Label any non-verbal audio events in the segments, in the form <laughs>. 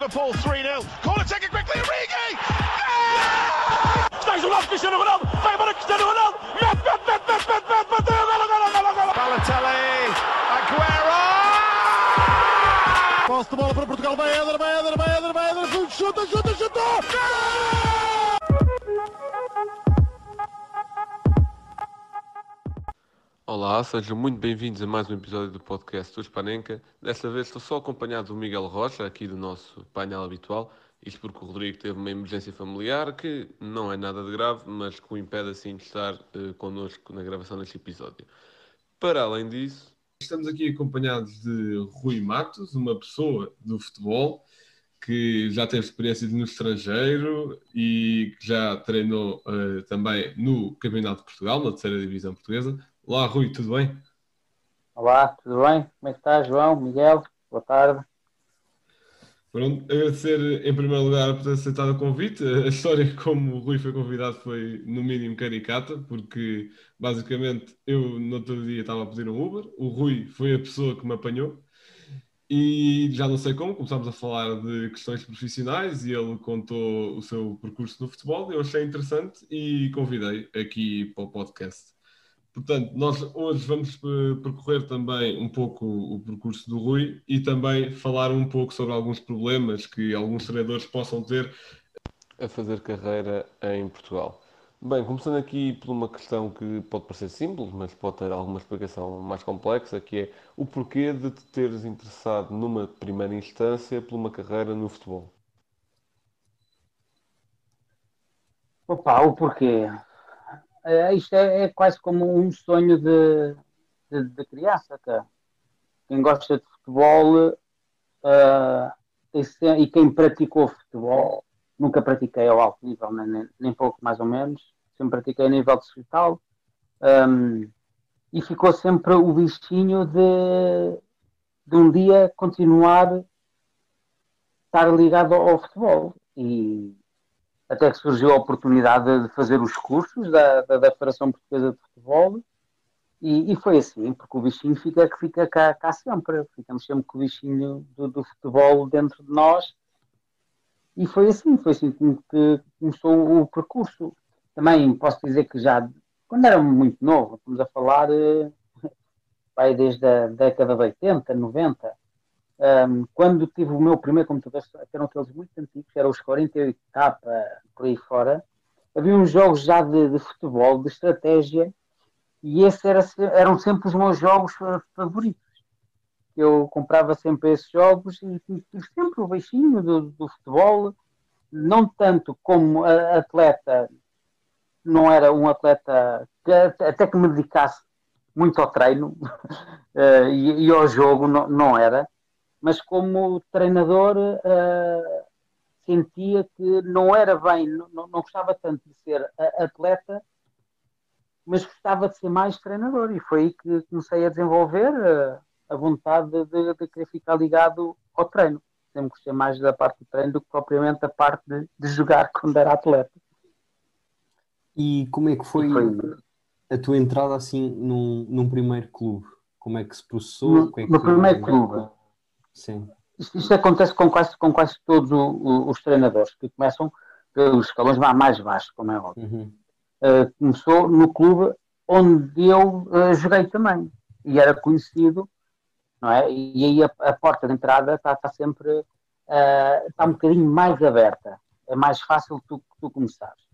Liverpool 3-0. Corner taken quickly, Origi! Stays on Cristiano Ronaldo! Olá, sejam muito bem-vindos a mais um episódio do podcast do Espanenca. Desta vez estou só acompanhado do Miguel Rocha, aqui do nosso painel habitual. Isto porque o Rodrigo teve uma emergência familiar que não é nada de grave, mas que o impede assim de estar uh, connosco na gravação deste episódio. Para além disso, estamos aqui acompanhados de Rui Matos, uma pessoa do futebol que já teve experiência no estrangeiro e que já treinou uh, também no Campeonato de Portugal, na terceira divisão portuguesa. Olá, Rui, tudo bem? Olá, tudo bem? Como é que está, João, Miguel? Boa tarde. Pronto, agradecer em primeiro lugar por ter aceitado o convite. A história <laughs> como o Rui foi convidado foi no mínimo caricata, porque basicamente eu no outro dia estava a pedir um Uber, o Rui foi a pessoa que me apanhou e já não sei como, começámos a falar de questões profissionais e ele contou o seu percurso no futebol, eu achei interessante e convidei aqui para o podcast. Portanto, nós hoje vamos eh, percorrer também um pouco o percurso do Rui e também falar um pouco sobre alguns problemas que alguns treinadores possam ter a fazer carreira em Portugal. Bem, começando aqui por uma questão que pode parecer simples, mas pode ter alguma explicação mais complexa, que é o porquê de te teres interessado numa primeira instância por uma carreira no futebol. Opa, o porquê? É, isto é, é, quase como um sonho de, de, de criança, cara. Quem gosta de futebol uh, e quem praticou futebol, nunca pratiquei ao alto nível, nem, nem pouco mais ou menos, sempre pratiquei a nível distrital, um, e ficou sempre o bichinho de, de um dia continuar estar ligado ao, ao futebol. E, até que surgiu a oportunidade de fazer os cursos da, da, da Federação Portuguesa de Futebol e, e, foi assim, porque o bichinho fica, fica cá, cá sempre, ficamos sempre com o bichinho do, do, futebol dentro de nós e foi assim, foi assim que começou o percurso. Também posso dizer que já, quando era muito novo, estamos a falar <laughs> vai desde a década de 80, 90, um, quando tive o meu primeiro computador, que eram aqueles muito antigos, eram os 48K por aí fora, havia uns jogos já de, de futebol, de estratégia, e esses era, eram sempre os meus jogos favoritos. Eu comprava sempre esses jogos e tive sempre o baixinho do, do futebol, não tanto como atleta, não era um atleta que até que me dedicasse muito ao treino uh, <laughs> e, e, ao jogo, não, não era mas como treinador uh, sentia que não era bem, não, não gostava tanto de ser atleta, mas gostava de ser mais treinador e foi aí que comecei a desenvolver uh, a vontade de, de, querer ficar ligado ao treino. Sempre gostei mais da parte do treino do que propriamente da parte de, de jogar quando era atleta. E como é que foi, foi... a tua entrada assim num, num primeiro clube? Como é que se processou? No, é que no primeiro clube, Sim. Isto, acontece com quase, com quase todos os treinadores, que começam pelos escalões mais baixos, como é óbvio. Uhum. Uh, começou no clube onde eu uh, joguei também, e era conhecido, não é? E aí a, a porta de entrada está tá sempre uh, está um bocadinho mais aberta, é mais fácil tu, tu começares.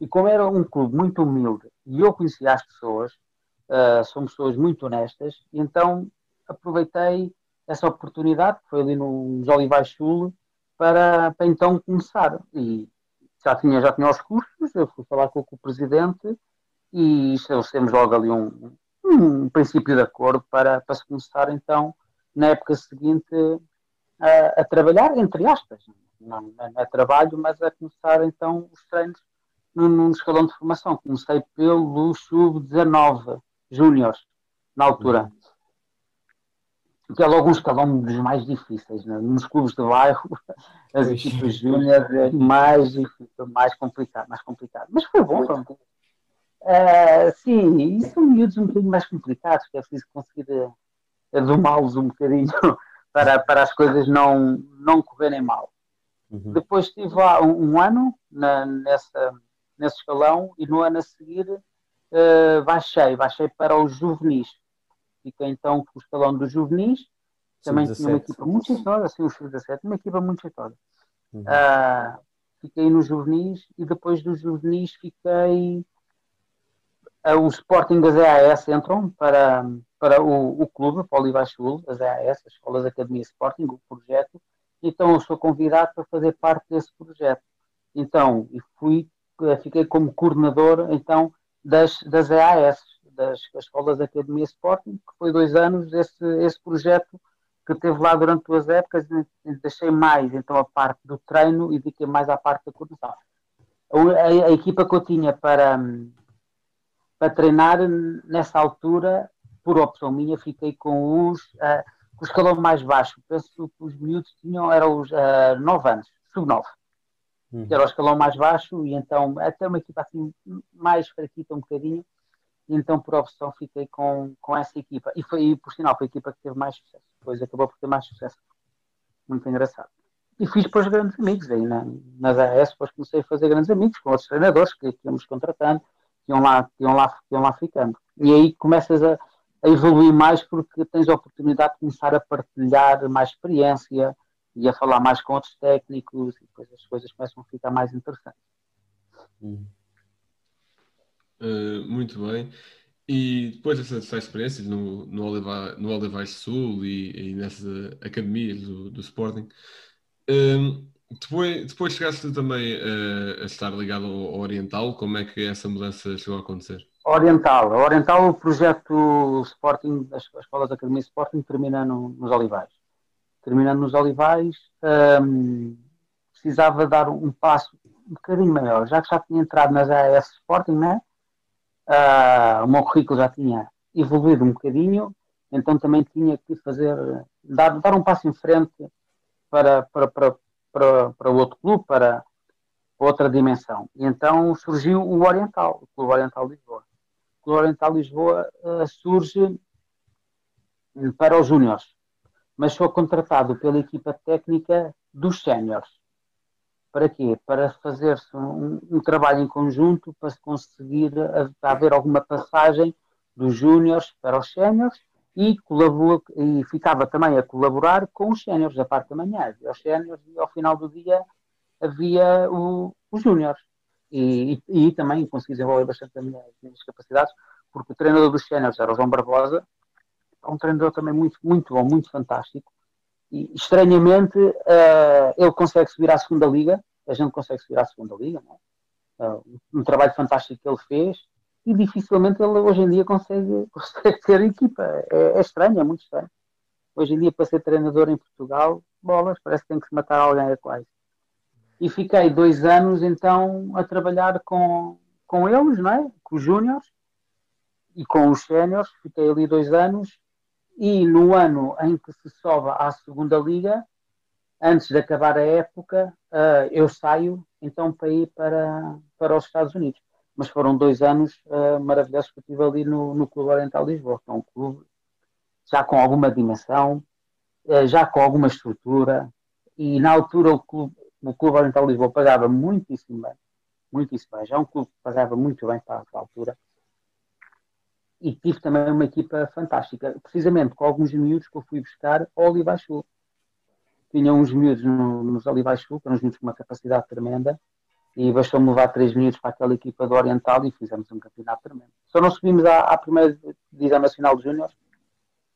E como era um clube muito humilde, e eu conhecia as pessoas, são pessoas muito honestas, então aproveitei essa oportunidade, que foi ali nos Olivais Sul, para, para então começar. E já tinha, já tinha os cursos, eu fui falar com, o presidente e estabelecemos logo ali um, um princípio de acordo para, para se começar então, na época seguinte, a, a trabalhar, entre aspas. Não, não, é trabalho, mas a começar então os treinos num, num escalão de formação. Comecei pelo Sub-19 Júniors, na altura que é logo um escalão dos mais difíceis, né? nos clubes de bairro, <laughs> as equipas júnior é mais difícil, mais complicado, mais complicado. Mas foi bom, pronto. Uh, sim, e são miúdos um bocadinho mais complicados, que é preciso conseguir domá-los um bocadinho <laughs> para, para as coisas não, não correrem mal. Uhum. Depois estive lá um, um ano na, nessa, nesse escalão e no ano a seguir uh, baixei, baixei para os juvenis. Fiquei então com o escalão dos juvenis, também tinha uma equipa muito jeitosa, assim, os 17, uma equipa muito jeitosa. Uhum. Uh, fiquei nos juvenis e depois dos juvenis fiquei. Uh, o Sporting das EAS entram para, para o, o clube, para o Olivais Sul, as EAS, as Escolas Academia Sporting, o projeto, então eu sou convidado para fazer parte desse projeto. Então, e fui, fiquei como coordenador então das, das EAS, das, das Escolas Academia Sporting, que foi dois anos esse, esse projeto que teve lá durante duas épocas, deixei mais então a parte do treino e dediquei mais à parte da coordenação. A, a, a, equipa que eu tinha para, para treinar nessa altura, por opção minha, fiquei com os, uh, com o escalão mais baixo. Penso que os miúdos tinham, eram os uh, ah, 9 anos, sub-9. Uhum. Era o escalão mais baixo e então até uma equipa assim mais fraquita um bocadinho então por opção fiquei com, com essa equipa. E foi, por sinal, foi a equipa que teve mais sucesso. Depois acabou por ter mais sucesso. Muito engraçado. E fiz depois grandes amigos aí na, nas AS, depois comecei a fazer grandes amigos com outros treinadores que, que íamos contratando, que iam lá, que iam lá, que iam lá ficando. E aí começas a, a evoluir mais porque tens a oportunidade de começar a partilhar mais experiência e a falar mais com outros técnicos e depois as coisas começam a ficar mais interessantes. Hum. Uh, muito bem. E depois dessas experiências no, no, Oliva, no Olivais Sul e, e nessas academias do, do Sporting, um, depois, depois chegaste também a, estar ligado ao, Oriental, como é que essa mudança chegou a acontecer? Oriental, Oriental, o projeto Sporting, as, as escolas da Academia Sporting termina no, nos Olivais. Terminando nos Olivais, um, precisava dar um, um passo um bocadinho maior, já que já tinha entrado nas AS Sporting, né? Uh, o meu currículo já tinha evoluído um bocadinho, então também tinha que fazer, dar, dar um passo em frente para, para, para, para, para outro clube, para, outra dimensão. E então surgiu o Oriental, o Clube Oriental Lisboa. O Clube Oriental Lisboa uh, surge para os júniores, mas sou contratado pela equipa técnica dos séniores. Para quê? Para fazer-se um, um, trabalho em conjunto para se conseguir haver alguma passagem dos júniores para os séniores e, e ficava também a colaborar com os séniores da parte da manhã. E aos séniores e ao final do dia havia o, os júniores. E, e, e, também consegui desenvolver bastante as minhas, as minhas capacidades, porque o treinador dos séniores era o João Barbosa, é um treinador também muito, muito bom, muito fantástico, e, estranhamente, uh, ele consegue subir à segunda liga, a gente consegue subir à segunda liga, uh, um trabalho fantástico que ele fez, e dificilmente ele hoje em dia consegue, <laughs> consegue ter equipa. É, é, estranho, é muito estranho. Hoje em dia, para ser treinador em Portugal, bolas, parece que tem que se matar alguém a quase. E fiquei dois anos então a trabalhar com, com eles, não é? com os júniores e com os séniores. Fiquei ali dois anos e no ano em que se sobe à segunda liga, antes de acabar a época, uh, eu saio então para ir para, para os Estados Unidos. Mas foram dois anos uh, maravilhosos que eu tive ali no, no Clube Oriental Lisboa, que é um clube já com alguma dimensão, uh, já com alguma estrutura, e na altura o Clube, o clube Oriental Lisboa pagava muitíssimo bem, muitíssimo bem, já é um clube que pagava muito bem para a altura, e tive também uma equipa fantástica, precisamente com alguns miúdos que eu fui buscar ao Olivais Sul. Tinha uns miúdos no, nos Olivais Sul, que eram uns miúdos com uma capacidade tremenda, e bastou-me levar três miúdos para aquela equipa do Oriental e fizemos um campeonato tremendo. Só não subimos à, à primeira divisão nacional de júniores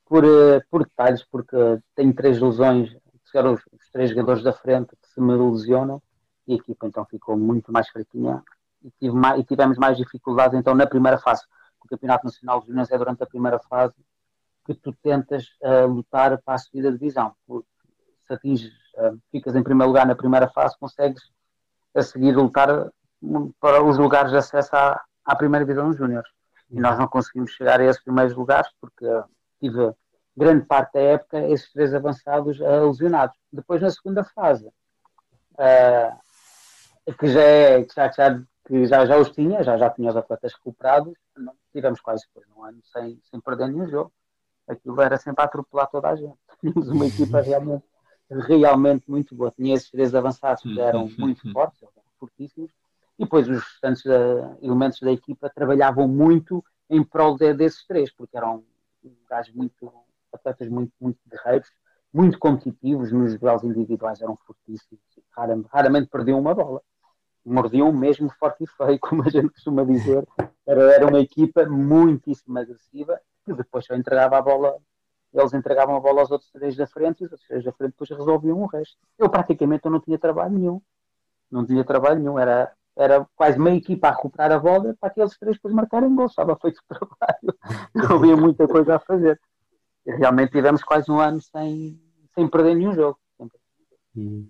por, eh, por detalhes, porque tenho três lesões, chegaram os, os três jogadores da frente que se me lesionam, e a equipa então ficou muito mais fraquinha e, mais, e tivemos mais dificuldades então na primeira fase o Campeonato Nacional de Júniores é durante a primeira fase que tu tentas uh, lutar para a subida de divisão. Se atinges, uh, ficas em primeiro lugar na primeira fase, consegues a seguir lutar hum, para os lugares de acesso à, à primeira divisão dos Júniores. E nós não conseguimos chegar a esses primeiros lugares porque uh, tive grande parte da época esses três avançados uh, lesionados. Depois, na segunda fase, que já é que já que já, já os tinha, já, já tinha os atletas recuperados, não, tivemos quase depois um ano sem, sem perder nenhum jogo. aquilo era sempre a atropelar toda a gente. <laughs> Tínhamos uma equipa realmente, realmente muito boa. Tinha esses três avançados que eram muito fortes, fortíssimos, e depois os restantes uh, elementos da equipa trabalhavam muito em prol de, desses três, porque eram gajos muito, atletas muito, muito guerreiros, muito competitivos, nos duelos individuais eram fortíssimos, raramente, raramente perdiam uma bola. Mordiam mesmo forte e feio, <laughs> como a gente costuma dizer. Era, era uma equipa muitíssimo agressiva, que depois só entregava a bola, eles entregavam a bola aos outros três da frente e os outros três da frente depois resolviam o resto. Eu praticamente eu não tinha trabalho nenhum. Não tinha trabalho nenhum, era era quase meia equipa a recuperar a bola para aqueles três depois marcarem gol, estava feito o <laughs> trabalho, não havia muita coisa a fazer. E realmente tivemos quase um ano sem, sem perder nenhum jogo. Hum.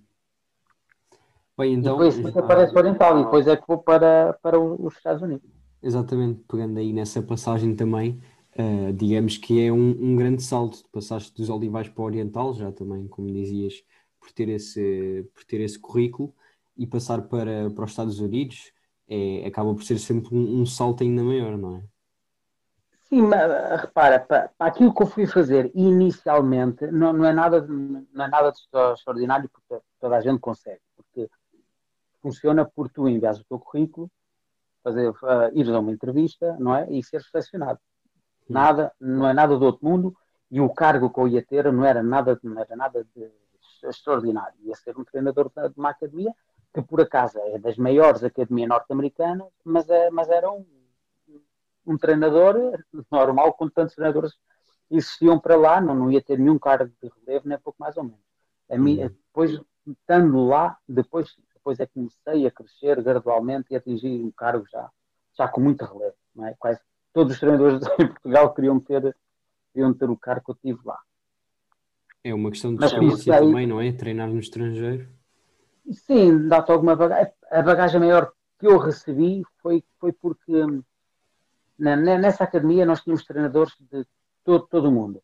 Bem, então, e depois aparece o Oriental e depois é que vou para, para os Estados Unidos. Exatamente, pegando aí nessa passagem também, uh, digamos que é um, um grande salto, passaste dos Olivais para o Oriental, já também, como dizias, por ter esse, por ter esse currículo, e passar para, para os Estados Unidos é, acaba por ser sempre um, um salto ainda maior, não é? Sim, mas repara, para, para, aquilo que eu fui fazer inicialmente não, não, é, nada não é nada de extraordinário porque toda a gente consegue, porque funciona por tu enviares o teu currículo, fazer, uh, ires a uma entrevista, não é? E ser selecionado. Nada, não é nada do outro mundo e o cargo que eu ia ter não era nada, não era nada de extraordinário. Ia ser um treinador de, uma academia que por acaso é das maiores academias norte-americanas, mas, é, mas era um, um treinador normal, com tantos treinadores existiam para lá, não, não ia ter nenhum cargo de relevo, nem pouco mais ou menos. A mim, uhum. depois, estando lá, depois, depois é que comecei a crescer gradualmente e atingir um cargo já, já com muito relevo. Não é? Quase todos os treinadores <laughs> em Portugal queriam ter, queriam ter o cargo que eu tive lá. É uma questão de experiência também, não é? Treinar no estrangeiro. Sim, dá-te alguma bagagem. A bagagem maior que eu recebi foi, foi porque na, nessa academia nós tínhamos treinadores de todo, todo o mundo.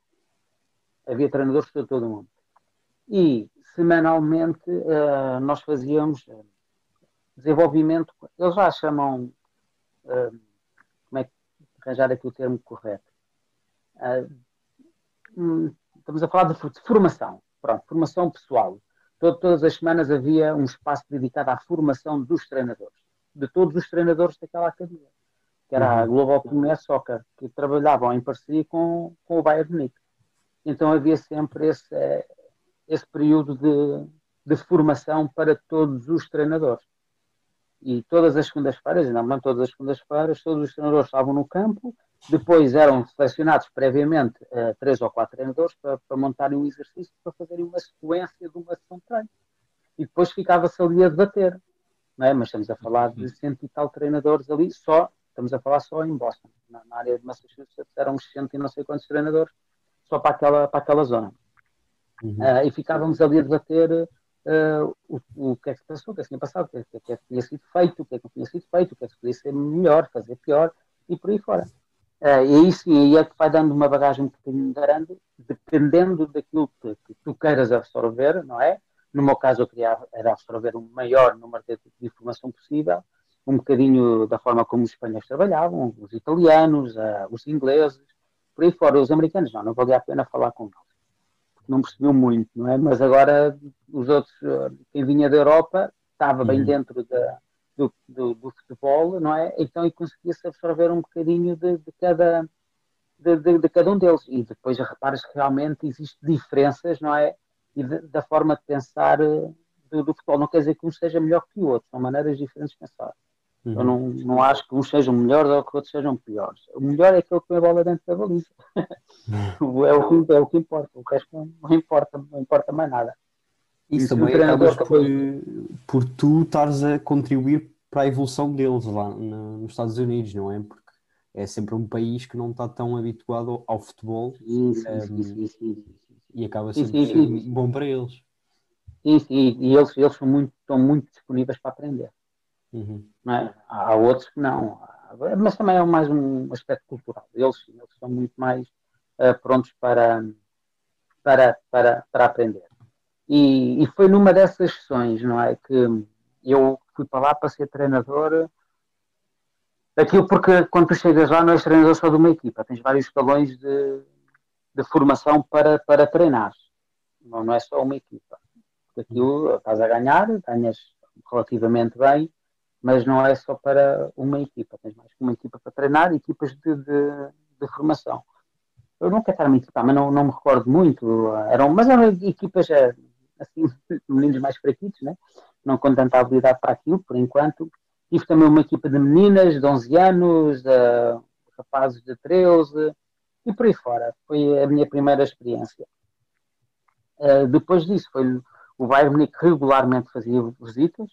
Havia treinadores de todo, o mundo. E semanalmente uh, nós fazíamos uh, desenvolvimento, eles já chamam, uh, arranjar aqui o termo correto? Hum, estamos a falar de, formação, pronto, formação pessoal todas as semanas havia um espaço dedicado à formação dos treinadores, de todos os treinadores daquela academia, que era a uhum. Global Premier Soccer, que trabalhavam em parceria com, com o Bayern Munique. Então havia sempre esse, eh, esse período de, de formação para todos os treinadores. E todas as segundas-feiras, ainda não todas as segundas-feiras, todos os treinadores estavam no campo, depois eram selecionados previamente uh, três ou quatro treinadores para, para, montarem um exercício para fazerem uma sequência de uma sessão de treino. E depois ficava-se ali a debater. Não é? Mas estamos a falar de cento e tal treinadores ali, só, estamos a falar só em Boston. Na, na área de Massachusetts eram uns cento e não sei quantos treinadores só para aquela, para aquela zona. Uhum. Uh, e ficávamos ali a debater uh, o, o, que é que se passou, o que é que tinha passado, o que é, que, é que tinha sido feito, o que é que não tinha sido feito, o que é que podia ser melhor, fazer pior e por aí fora. Uh, e aí sim, aí é que vai dando uma bagagem um bocadinho grande, dependendo daquilo que, que, tu queiras absorver, não é? No meu caso, eu queria era absorver o maior número de, de, informação possível, um bocadinho da forma como os espanhóis trabalhavam, os italianos, uh, os ingleses, por aí fora. Os americanos, não, não valia a pena falar com eles, não percebiam muito, não é? Mas agora, os outros, quem vinha da Europa, estava bem uhum. dentro da do, do, do, futebol, não é? Então, e conseguia-se absorver um bocadinho de, de cada, de, de, de, cada um deles. E depois reparas que realmente existem diferenças, não é? E da forma de pensar eh, do, do, futebol. Não quer dizer que um seja melhor que o outro, são maneiras diferentes de pensar. Eu não, não acho que uns sejam melhores ou que outros sejam piores. O melhor é aquele que põe a bola dentro da baliza. <laughs> É, o que, é o que importa. O resto não, não importa, não importa mais nada. Isso também acabas por, foi... por tu estares a contribuir para a evolução deles lá na, nos Estados Unidos, não é? Porque é sempre um país que não está tão habituado ao, ao futebol sim, sim, um, sim, e acaba ser bom para eles. Sim, sim, e eles, eles são muito, estão muito disponíveis para aprender. Uhum. É? Há outros que não, mas também é mais um aspecto cultural. Eles, eles são muito mais uh, prontos para, para, para, para aprender. E, e foi numa dessas sessões, não é? Que eu fui para lá para ser treinador. Aquilo porque quando tu chegas lá não és treinador só de uma equipa, tens vários escalões de, de formação para, para treinar. Não, não é só uma equipa. Aquilo estás a ganhar, ganhas relativamente bem, mas não é só para uma equipa. Tens mais que uma equipa para treinar, equipas de, de, de formação. Eu nunca estava uma equipa, mas não, não me recordo muito. Eram, mas eram equipas eh, assim, <laughs> meninos mais fraquitos, né? não com tanta habilidade para aquilo, por enquanto. Tive também uma equipa de meninas de 11 anos, de rapazes de 13 e por aí fora. Foi a minha primeira experiência. Uh, depois disso, foi o Bayern Munique regularmente fazia visitas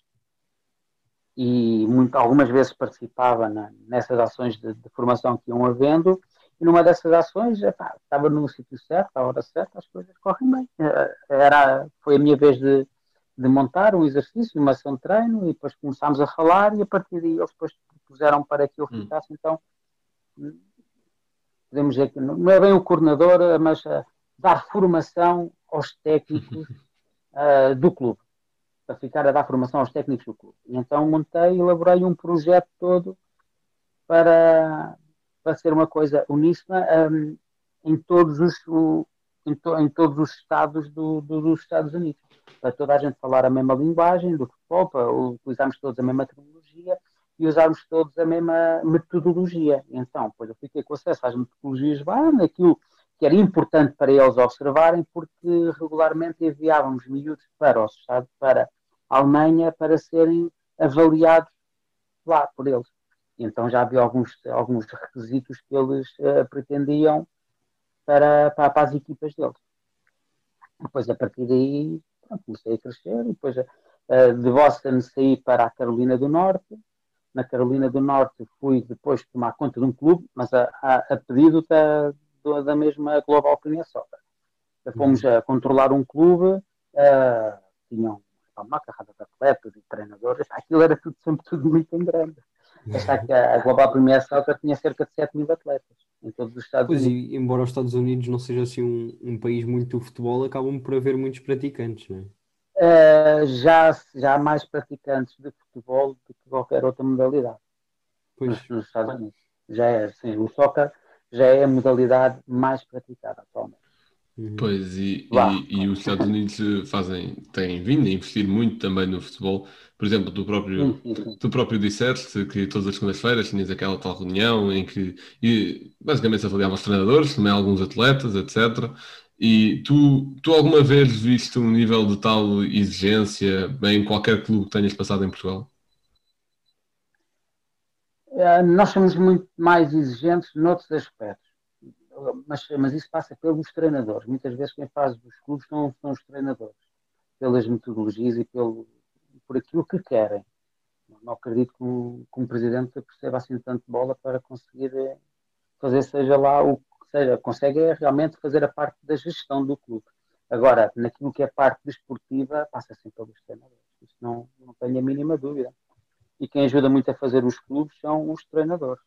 e muito, algumas vezes participava na, nessas ações de, de, formação que iam havendo e numa dessas ações epá, estava no sítio certo, à hora certa, as coisas correm bem. Eh, era, foi a minha vez de, de montar um exercício, uma ação de treino, e depois começámos a falar, e a partir daí eles depois propuseram para que eu hum. ficasse, hum. então podemos dizer que não é bem o coordenador, mas uh, dar formação aos técnicos uh, <laughs> do clube, para ficar a dar formação aos técnicos do clube. E então montei, elaborei um projeto todo para, para ser uma coisa uníssona um, em todos os, o, em, to, em, todos os estados do, do, dos Estados Unidos para toda a gente falar a mesma linguagem do futebol, para utilizarmos todos a mesma terminologia e usarmos todos a mesma metodologia. Então, depois eu fiquei com acesso às metodologias base, aquilo que era importante para eles observarem, porque regularmente enviávamos miúdos para os Estados, para a Alemanha, para serem avaliados lá por eles. Então já havia alguns, alguns requisitos que eles uh, pretendiam para, para, para as equipas deles. Depois, a partir daí, pronto, comecei a crescer depois uh, de Boston saí para a Carolina do Norte. Na Carolina do Norte fui depois tomar conta de um clube, mas a, a, a pedido da, da mesma Global Premier Soccer. Fomos uhum. a controlar um clube, uh, tinham uma carrada de atletas e treinadores, aquilo era tudo, sempre tudo muito em grande. A Global Premier Soccer tinha cerca de 7 mil atletas em todos os Estados pois Unidos. e embora os Estados Unidos não seja assim um, um país muito do futebol, acabam por haver muitos praticantes, não é? Uh, já, já há mais praticantes de futebol do que qualquer outra modalidade pois. nos Estados Unidos. Já é assim, o soccer já é a modalidade mais praticada atualmente. Uhum. Pois, e, e, e, os Estados Unidos fazem, têm vindo a investir muito também no futebol. Por exemplo, tu próprio, tu próprio disseste que todas as segundas-feiras tinhas aquela tal reunião em que e, basicamente se avaliava os treinadores, também alguns atletas, etc. E tu, tu alguma vez viste um nível de tal exigência em qualquer clube que tenhas passado em Portugal? Uh, nós somos muito mais exigentes noutros aspectos mas, mas isso passa pelos treinadores. Muitas vezes quem faz os clubes são, são os treinadores, pelas metodologias e pelo, por aquilo que querem. Não acredito que um, que um presidente perceba assim tanto bola para conseguir eh, fazer, seja lá o que seja, consegue é realmente fazer a parte da gestão do clube. Agora, naquilo que é parte desportiva, passa sempre pelos treinadores. Isso não, não tenho a mínima dúvida. E quem ajuda muito a fazer os clubes são os treinadores.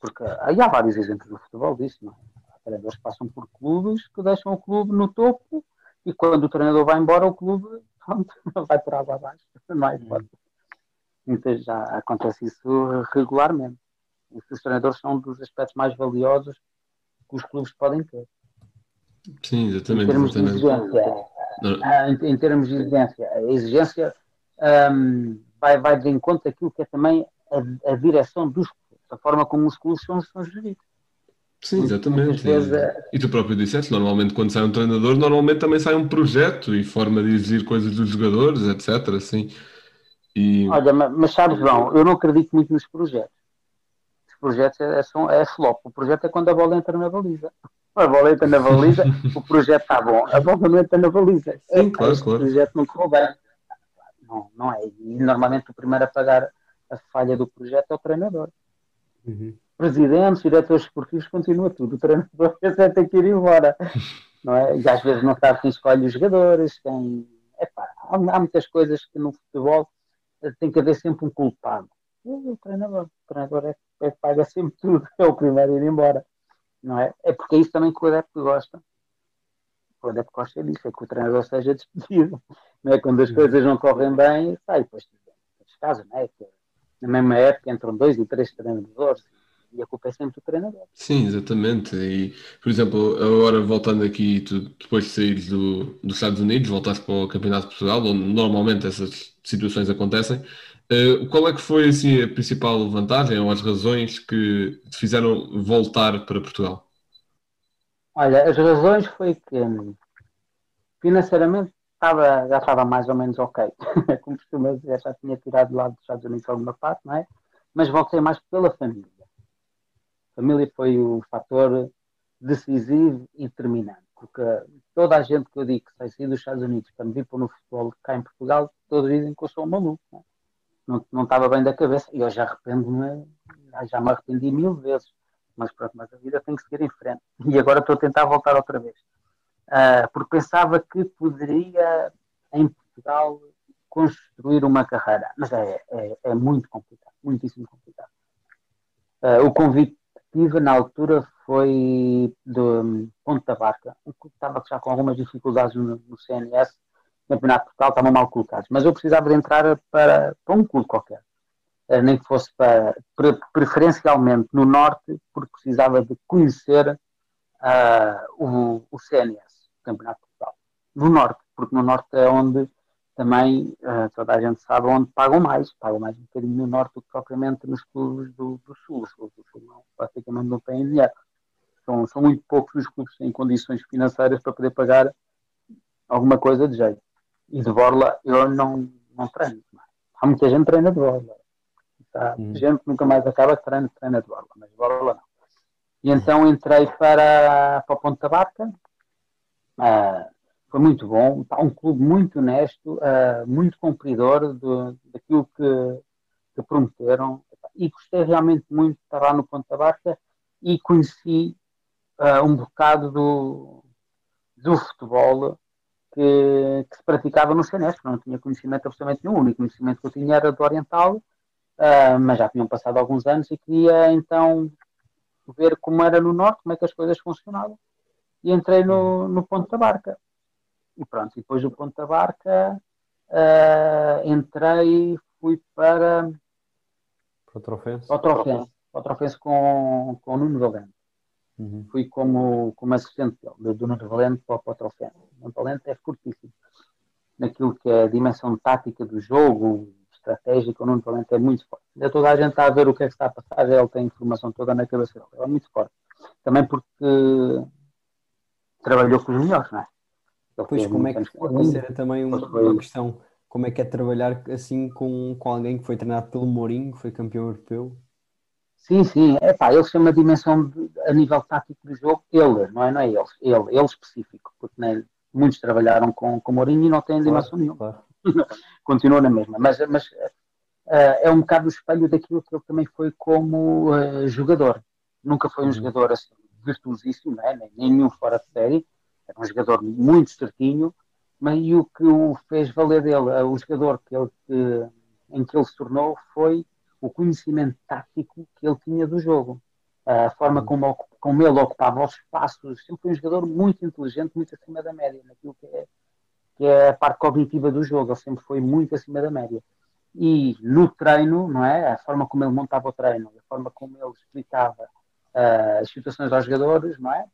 Porque aí há vários exemplos no futebol disso, não é? Há treinadores que passam por clubes que deixam o clube no topo e quando o treinador vai embora, o clube pronto, <laughs> vai por água abaixo. É hipótese. Então já acontece isso regularmente. Os treinadores são um dos aspectos mais valiosos que os clubes podem ter. Sim, exatamente. Em termos exatamente. de exigência, ah, em, em, termos de exigência, a exigência um, vai, vai de encontro aquilo que é também a, a direção dos a forma como os clubes são, são geridos. Sim, exatamente. É... E tu próprio disseste, normalmente quando sai um treinador, normalmente também sai um projeto e forma de exigir coisas dos jogadores, etc. Assim. E... Olha, mas sabes, João, eu não acredito muito nos projetos. Os projetos é, é, são, é flop. O projeto é quando a bola entra na baliza. A bola entra na baliza, <laughs> o projeto está bom. A bola não entra na baliza. Sim, claro, claro. O projeto não correu bem. Não, não é. E normalmente o primeiro a pagar a falha do projeto é o treinador. Uhum. Presidentes, diretores esportivos, continua tudo. O treinador <laughs> é tem que ir embora. Não é? E às vezes não sabe quem escolhe os jogadores, quem. Epá, há, há muitas coisas que no futebol eh, tem que haver sempre um culpado. o treinador. O treinador é, é paga sempre tudo, <laughs> é o primeiro a ir embora. Não é? É porque é isso também que o adepto gosta. O adepto gosta disso, é que o treinador seja despedido. <laughs> Não é? Quando as coisas não correm bem, sai, pois, casos, não é? Que na mesma época entram dois e três treinadores E a culpa é sempre do treinador. Sim, exatamente. E, por exemplo, agora voltando aqui, tu, depois de saíres do, dos Estados Unidos, voltaste para o Campeonato de Portugal, onde normalmente essas situações acontecem. Uh, qual é que foi assim, a principal vantagem ou as razões que te fizeram voltar para Portugal? Olha, as razões foi que financeiramente estava, já estava mais ou menos ok. <laughs> Como costuma dizer, já tinha tirado lá dos Estados Unidos alguma parte, não é? Mas voltei mais pela família. A família foi o fator decisivo e determinante. Porque toda a gente que eu digo que sai sair dos Estados Unidos para me vir para o futebol cá em Portugal, todos dizem que eu sou um maluco. Não, é? não, não estava bem da cabeça. E eu já arrependo-me, já me arrependi mil vezes. Mas pronto, mas a vida tem que seguir em frente. E agora estou a tentar voltar outra vez uh, porque pensava que poderia, em Portugal, construir uma carreira. Mas é, é, é muito complicado, muitíssimo complicado. Uh, o convite que tive na altura foi do Ponte da Barca, que estava já com algumas dificuldades no, no CNS, Campeonato Portugal, estavam mal colocados. Mas eu precisava de entrar para, para um clube qualquer. Uh, nem que fosse para, preferencialmente no Norte, porque precisava de conhecer uh, o, o CNS. Campeonato de Portugal. No Norte, porque no Norte é onde também uh, toda a gente sabe onde pagam mais, pagam mais um bocadinho no Norte do que propriamente nos clubes do, do Sul. Os clubes do Sul não, praticamente não têm dinheiro. São, são muito poucos os clubes que têm condições financeiras para poder pagar alguma coisa de jeito. E de Borla eu não, não treino. Há muita gente treina de Borla. Há hum. gente nunca mais acaba que treina, treina de Borla, mas de Borla não. E então entrei para, para a Ponta Barca, Uh, foi muito bom, está um clube muito honesto, uh, muito cumpridor do, daquilo que, que, prometeram. E gostei realmente muito de estar lá no Ponta Barca e conheci uh, um bocado do, do futebol que, que, se praticava no Senesco, não tinha conhecimento absolutamente nenhum, o único conhecimento que eu tinha era do Oriental, mas já tinham passado alguns anos e queria então ver como era no Norte, como é que as coisas funcionavam e entrei no, no Ponto da Barca. E pronto, e depois do Ponto da Barca uh, entrei, fui para. Para o Trofense? Para o Trofense, para o Trofense com, com o Nuno Valente. Uhum. Fui como, como assistente dele, do Nuno Valente para, para o Trofense. O Nuno Valente é fortíssimo naquilo que é a dimensão tática do jogo, estratégica, o Nuno Valente é muito forte. Já toda a gente está a ver o que é que está a passar, ele tem informação toda na cabeça dele, ele é muito forte. Também porque trabalhou com os melhores, não é? Ele pois como é que isso era também uma, uma, questão, como é que é trabalhar assim com, com alguém que foi treinado pelo Mourinho, que foi campeão europeu? Sim, sim, é pá, ele chama a dimensão de, a nível tático do jogo, ele, não é, não é eles, ele, ele específico, porque né, muitos trabalharam com, com Mourinho e não têm claro, dimensão nenhuma. Claro. <laughs> Continua na mesma, mas, mas uh, é um bocado o espelho daquilo que ele também foi como uh, jogador. Nunca foi um uhum. jogador assim virtuosíssimo, não é? nem, nenhum fora de série, era um jogador muito certinho, mas e o que o fez valer dele, o jogador que ele, que, em que ele se tornou, foi o conhecimento tático que ele tinha do jogo. A forma como, como ele ocupava os espaços, sempre foi um jogador muito inteligente, muito acima da média, naquilo que é, que é a parte cognitiva do jogo, ele sempre foi muito acima da média. E no treino, não é? A forma como ele montava o treino, a forma como ele explicava uh, as situações aos jogadores, não é?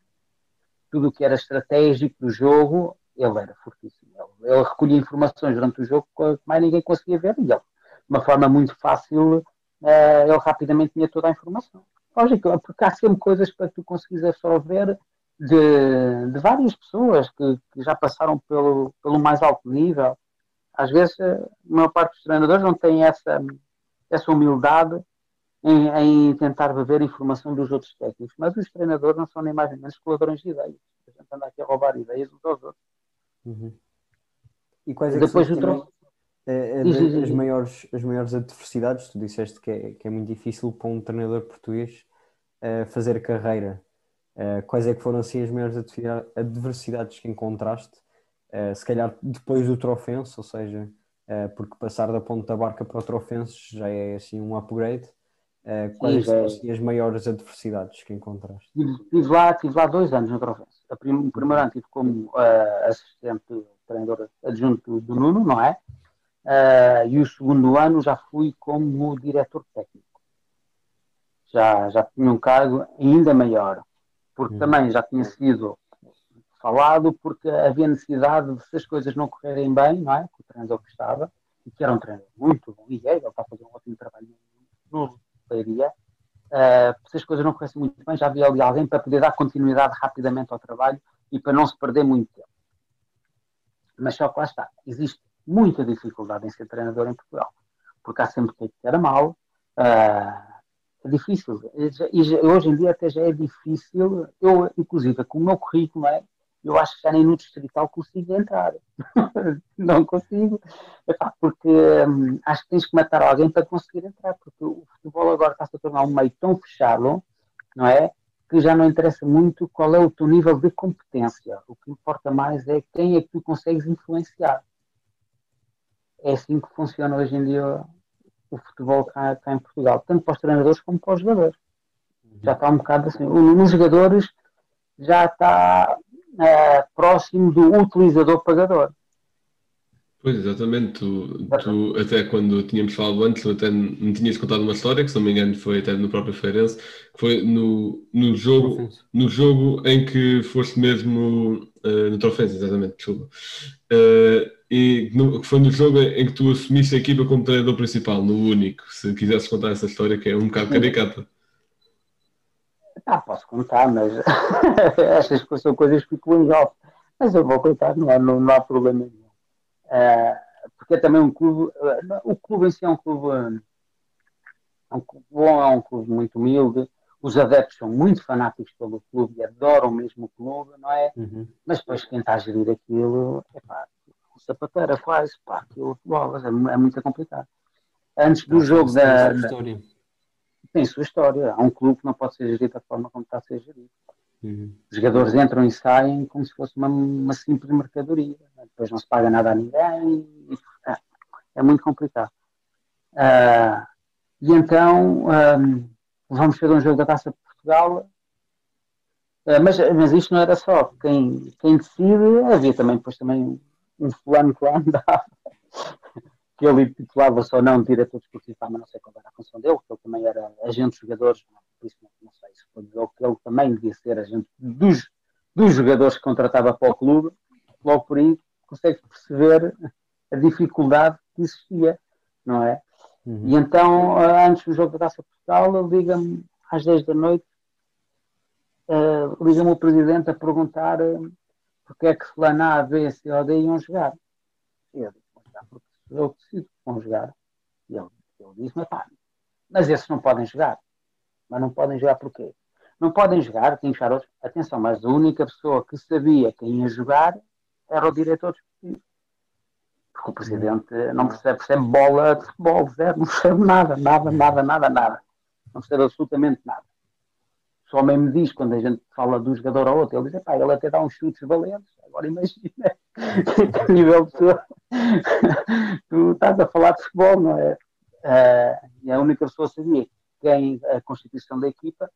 Tudo o que era estratégico do jogo, ele era fortíssimo. Ele, ele recolhia informações durante o jogo que mais ninguém conseguia ver e ele, de uma forma muito fácil, uh, ele rapidamente tinha toda a informação. Lógico, porque há sempre coisas para tu conseguires absorver de, de várias pessoas que, que, já passaram pelo, pelo mais alto nível. Às vezes, a maior parte dos treinadores não tem essa, essa humildade em, em, tentar beber informação dos outros técnicos. Mas os treinadores não são nem mais nem menos que ladrões de ideias. A gente anda aqui a roubar ideias uns aos outros. Uhum. E quais é Depois que são é, é as, maiores, as maiores adversidades? Tu disseste que é, que é muito difícil para um treinador português uh, fazer carreira. Uh, quais é que foram assim as maiores adversidades que encontraste? Uh, se calhar depois do Trofense, ou seja, porque passar da ponta barca para o Trofense já é assim um upgrade. Quais Sim, são assim, as maiores adversidades que encontraste? Estive lá, tive lá dois anos no Trofense. O primeiro ano estive como assistente treinador adjunto do Nuno, não é? E o segundo ano já fui como diretor técnico. já, já tinha um cargo ainda maior, porque também já tinha sido falado, porque havia necessidade de, se as coisas não correrem bem, não é? Que o treinador que estava, e que era um treinador muito bom, e é, ele está a fazer um ótimo trabalho no Leiria, uh, se as coisas não corressem muito bem, já havia ali alguém para poder dar continuidade rapidamente ao trabalho e para não se perder muito tempo. Mas só que lá está, existe muita dificuldade em ser treinador em Portugal, porque há sempre quem era mal, uh, é difícil, já, e hoje em dia até já é difícil, eu inclusive com o meu currículo, é, eu acho que já nem no distrital consigo entrar. <laughs> não consigo. Porque hum, acho que tens que matar alguém para conseguir entrar, porque o futebol agora está-se a tornar um meio tão fechado, não é? Que já não interessa muito qual é o teu nível de competência. O que importa mais é quem é que tu consegues influenciar. É assim que funciona hoje em dia o futebol cá, cá em Portugal, tanto para os treinadores como para os jogadores. Já está um bocado assim. Nos jogadores já está Uh, próximo do utilizador-pagador. Pois, exatamente. Tu, tu, até quando tínhamos falado antes, tu até me tinhas contado uma história, que se não me engano foi até no próprio Feirense, que foi no, no, jogo, no jogo em que foste mesmo uh, no Trofense, exatamente, desculpa. Uh, e no, foi no jogo em que tu assumiste a equipa como treinador principal, no único. Se quisesses contar essa história, que é um bocado caricata. Ah, posso contar, mas <laughs> estas coisas são coisas que ficam em off. Mas eu vou contar, não há, não, não há problema nenhum. Uh, porque é também um clube, o clube em si é um clube, é um clube bom, é um clube muito humilde. Os adeptos são muito fanáticos pelo clube e adoram mesmo o clube, não é? Uhum. Mas depois quem está a gerir aquilo, é pá, o sapateira faz, pá, aquilo bolas, é, é muito complicado. Antes do jogo da. da tem sua história. Há um clube que não pode ser gerido da forma como está a ser gerido. Uhum. Os jogadores entram e saem como se fosse uma, uma simples mercadoria. Depois não se paga nada a ninguém. E, é, é, muito complicado. Uh, e então um, vamos fazer um jogo da Taça de Portugal. Uh, mas, mas isto não era só quem, quem decide, havia também depois também um fulano que lá andava que ele titulava-se ou não diretor desportivo, mas não sei qual era a função dele, que ele também era agente de jogadores, por isso não, sei se foi dizer que ele também devia ser agente dos, dos jogadores que contratava para o clube, logo por aí consegue perceber a dificuldade que existia, não é? Uhum. E então, antes do jogo da Taça Portugal, liga-me às 10 da noite, uh, liga-me o presidente a perguntar uh, porque é que fulano A, B, C ou D iam jogar. E eu digo, porque eu decido que vão jogar. E ele, ele disse, mas esses não podem jogar. Mas não podem jogar porquê? Não podem jogar, tem que jogar outros. Atenção, mas a única pessoa que sabia quem ia jogar era o diretor desportivo. Porque o presidente não percebe, percebe bola de futebol, zero, não percebe nada, nada, nada, nada, nada. Não percebe absolutamente nada. Só mesmo me diz, quando a gente fala de um jogador ao outro, ele diz, pá, ele até dá uns chutes valentes. Agora imagina <laughs> nível de <laughs> tu estás a falar de futebol, não é? Uh, a única pessoa sabia quem a constituição da equipa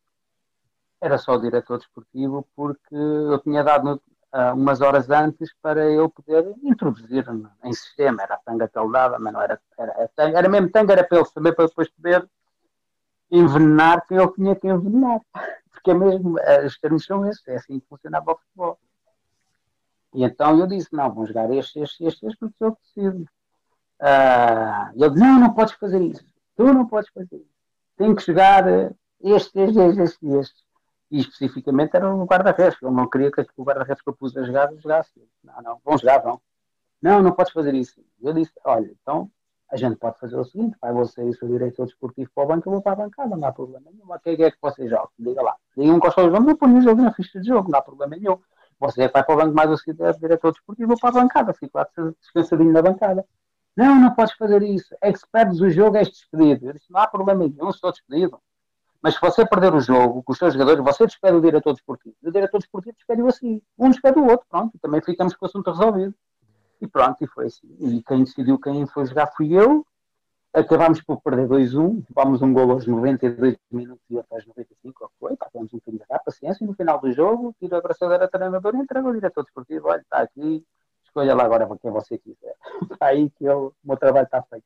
era só o diretor desportivo, porque eu tinha dado uh, umas horas antes para eu poder introduzir em sistema. Era a tanga que ele dava, mas não era. Era, era, mesmo tanga, era para ele saber, para depois poder envenenar quem ele tinha que envenenar. <laughs> Porque é mesmo, os termos são esses, é assim que funcionava o futebol. E então eu disse, não, vamos jogar este, este, este, este, porque eu preciso. Uh, ele disse, não, não podes fazer isso. Tu não podes fazer isso. Tem que jogar este, este, este, este, este. E especificamente era o guarda-redes. Eu não queria que o guarda-redes que eu pus a jogar jogasse. Não, não, vão jogar, vão. Não, não podes fazer isso. Eu disse, olha, então a gente pode fazer o seguinte, vai você e o seu diretor desportivo para o banco, eu vou para a bancada, não há problema nenhum. O que é que você joga? Diga lá. Diga um do jogo, não põe o jogo na ficha de jogo, não há problema nenhum. Você vai para o banco mais o diretor desportivo, vou para a bancada, fico lá descansadinho na bancada. Não, não podes fazer isso. É que se perdes o jogo, és despedido. Eu disse, não há problema nenhum, estou despedido. Mas se você perder o jogo com os seus jogadores, você despede o diretor desportivo. E o diretor desportivo despede-o assim. Um despede o outro, pronto. Também ficamos com o assunto resolvido. E pronto, e foi assim. E quem decidiu quem foi jogar fui eu. Acabámos por perder 2-1. Levámos um gol aos 92 minutos e outro aos 95. Foi, pá, temos um bocadinho de paciência. E no final do jogo, tiro a abraçadeira treinador e entrega o diretor desportivo. Olha, está aqui. Escolha lá agora quem você quiser. Está <laughs> aí que eu, o meu trabalho está feito.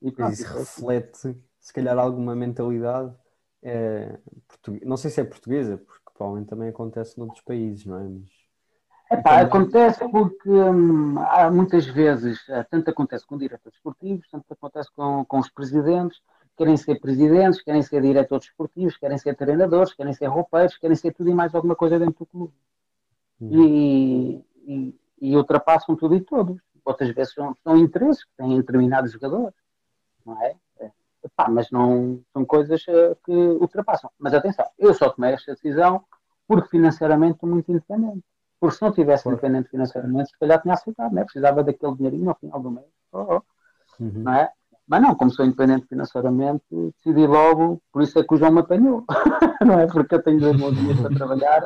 E pronto, isso reflete, se calhar, alguma mentalidade é, português, não sei se é portuguesa, porque provavelmente também acontece noutros países, não é? Mas, Epá, acontece porque hum, há muitas vezes, eh, tanto acontece com diretores esportivos, tanto acontece com, com os presidentes, querem ser presidentes, querem ser diretores esportivos, querem ser treinadores, querem ser roupeiros, querem ser tudo e mais alguma coisa dentro do clube. Hum. E, e, e ultrapassam tudo e todos. Outras vezes são, são interesses que têm determinados jogadores, não é? É, epá, mas não são coisas eh, que ultrapassam. Mas atenção, eu só tomei esta decisão porque financeiramente estou muito independente. Porque se não tivesse Claro. independente financeiramente, se calhar tinha aceitado, né? precisava daquele dinheirinho ao final do mês. Oh, oh, Uhum. não é? Mas não, como sou independente financeiramente, decidi logo, por isso é que o João me apanhou, <laughs> não é? Porque eu tenho dois mãozinhas para trabalhar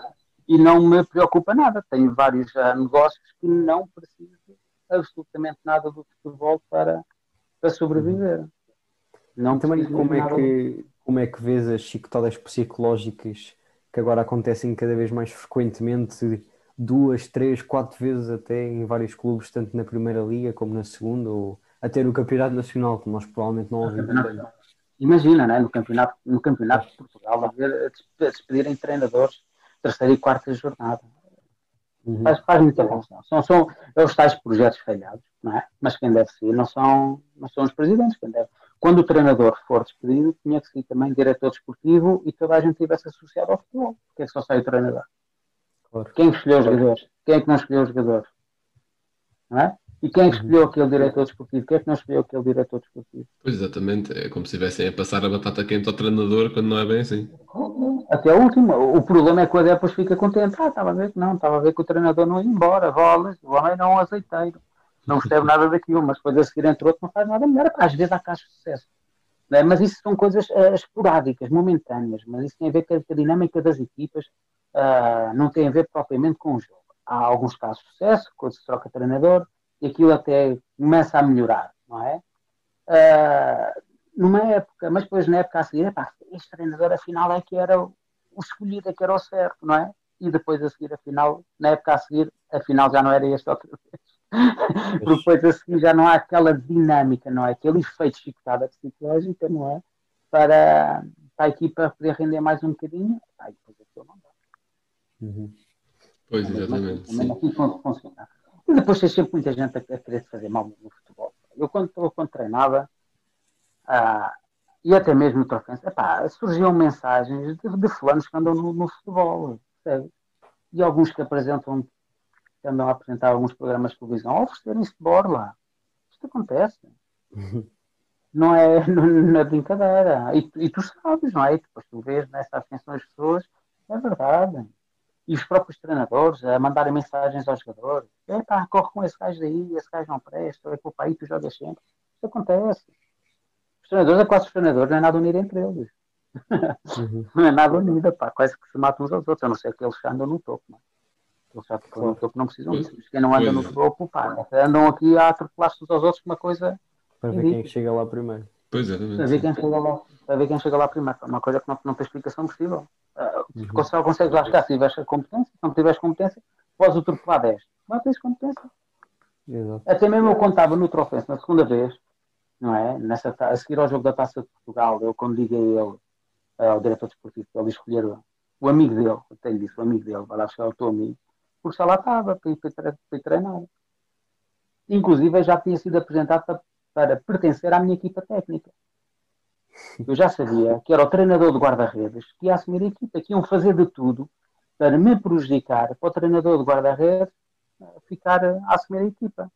e não me preocupa nada. Tenho vários ah, negócios que não preciso absolutamente nada do futebol para, para sobreviver. Não Também preciso como é, que, como é que vês as chicotadas psicológicas que agora acontecem cada vez mais frequentemente, duas, três, quatro vezes até em vários clubes, tanto na Primeira Liga como na Segunda, ou até no Campeonato Nacional, que nós provavelmente não ouvimos tanto. Imagina, né? no, campeonato, no campeonato de Portugal, a ver, a des- a despedirem treinadores terceira e quarta jornada. Uhum. Faz, faz muita confusão. São, são é os tais projetos falhados, não é? Mas quem deve ser não são, não são os presidentes. Quem deve. Quando o treinador for despedido, tinha que ser também diretor desportivo e toda a gente tivesse associado ao futebol. Porque é que só sai o treinador? Claro. Quem escolheu os jogadores? Quem é que não escolheu os jogadores? Não é? E quem é que escolheu aquele diretor desportivo? Quem é que não escolheu aquele diretor desportivo? Pois exatamente, é como se estivessem a passar a batata quente ao treinador quando não é bem assim. Até a última. O problema é que o depois fica contente. Ah, estava a ver que não, estava a ver que o treinador não ia embora, bolas, o homem não é um azeiteiro. Não percebe nada daquilo, mas depois a seguir entre outro não faz nada melhor. Às vezes há casos de sucesso. É? Mas isso são coisas eh, esporádicas, momentâneas, mas isso tem a ver com a, com a dinâmica das equipas, ah, não tem a ver propriamente com o jogo. Há alguns casos de sucesso, quando se troca treinador, e aquilo até começa a melhorar, não é? Ah, numa época, mas depois na época a seguir, epá, este treinador afinal é que era o escolhido, é que era o certo, não é? E depois a seguir, afinal, na época a seguir, afinal já não era este outra vez. <laughs> Porque depois a seguir já não há aquela dinâmica, não é? Aquele efeito chicotada psicológica, não é? Para, para a equipa poder render mais um bocadinho, e depois aquilo não dá. Uhum. Pois, exatamente. assim funciona. E depois tem sempre muita gente a, a querer fazer mal no futebol. Eu quando, eu, quando treinava, ah, e até mesmo no trofense, epá, surgiam mensagens de, de fulanos que andam no, no futebol, percebe? E alguns que apresentam, que andam a apresentar alguns programas de televisão, a oferecerem-se de borla. Isto acontece. <laughs> Não é, não, não é brincadeira. E, e tu sabes, não é? E depois tu vês nessa atenção as pessoas, é verdade. E os próprios treinadores a mandarem mensagens aos jogadores: epá, corre com esse gajo daí, esse gajo não presta, é culpa aí, tu jogas sempre. Isso acontece. Os treinadores, é quase os treinadores, não é nada unido entre eles. Uhum. <laughs> Não é nada unido, pá, quase que se matam uns aos outros, a não ser que eles andam no topo. Não é? Eles já estão no topo não precisam disso. Mas Quem não anda no Pois é. topo, pá, andam aqui a atropelar-se uns aos outros com uma coisa Para ver quem é que chega lá primeiro. Pois, para ver quem chega lá, para ver quem chega lá primeiro. É Uma coisa que não, não tem explicação possível. Uhum. Uh, Só consegues lá chegar se tiveres a competência. Se não tiveres competência, podes atropelar 10. Não tens competência. Exato. Até mesmo eu contava no Trofense, na segunda vez, não é? Nessa, a seguir ao jogo da Taça de Portugal, eu quando liguei a ele, eh, ao diretor desportivo, ele escolher o, amigo dele, eu tenho disse, o amigo dele, vai lá chegar o teu amigo, porque já lá estava, para ir, para ir tre- para ir treinar. Inclusive, eu já tinha sido apresentado para, para pertencer à minha equipa técnica. Eu já sabia que era o treinador de guarda-redes que ia assumir a equipa, que iam fazer de tudo para me prejudicar, para o treinador de guarda-redes eh, ficar a assumir a equipa.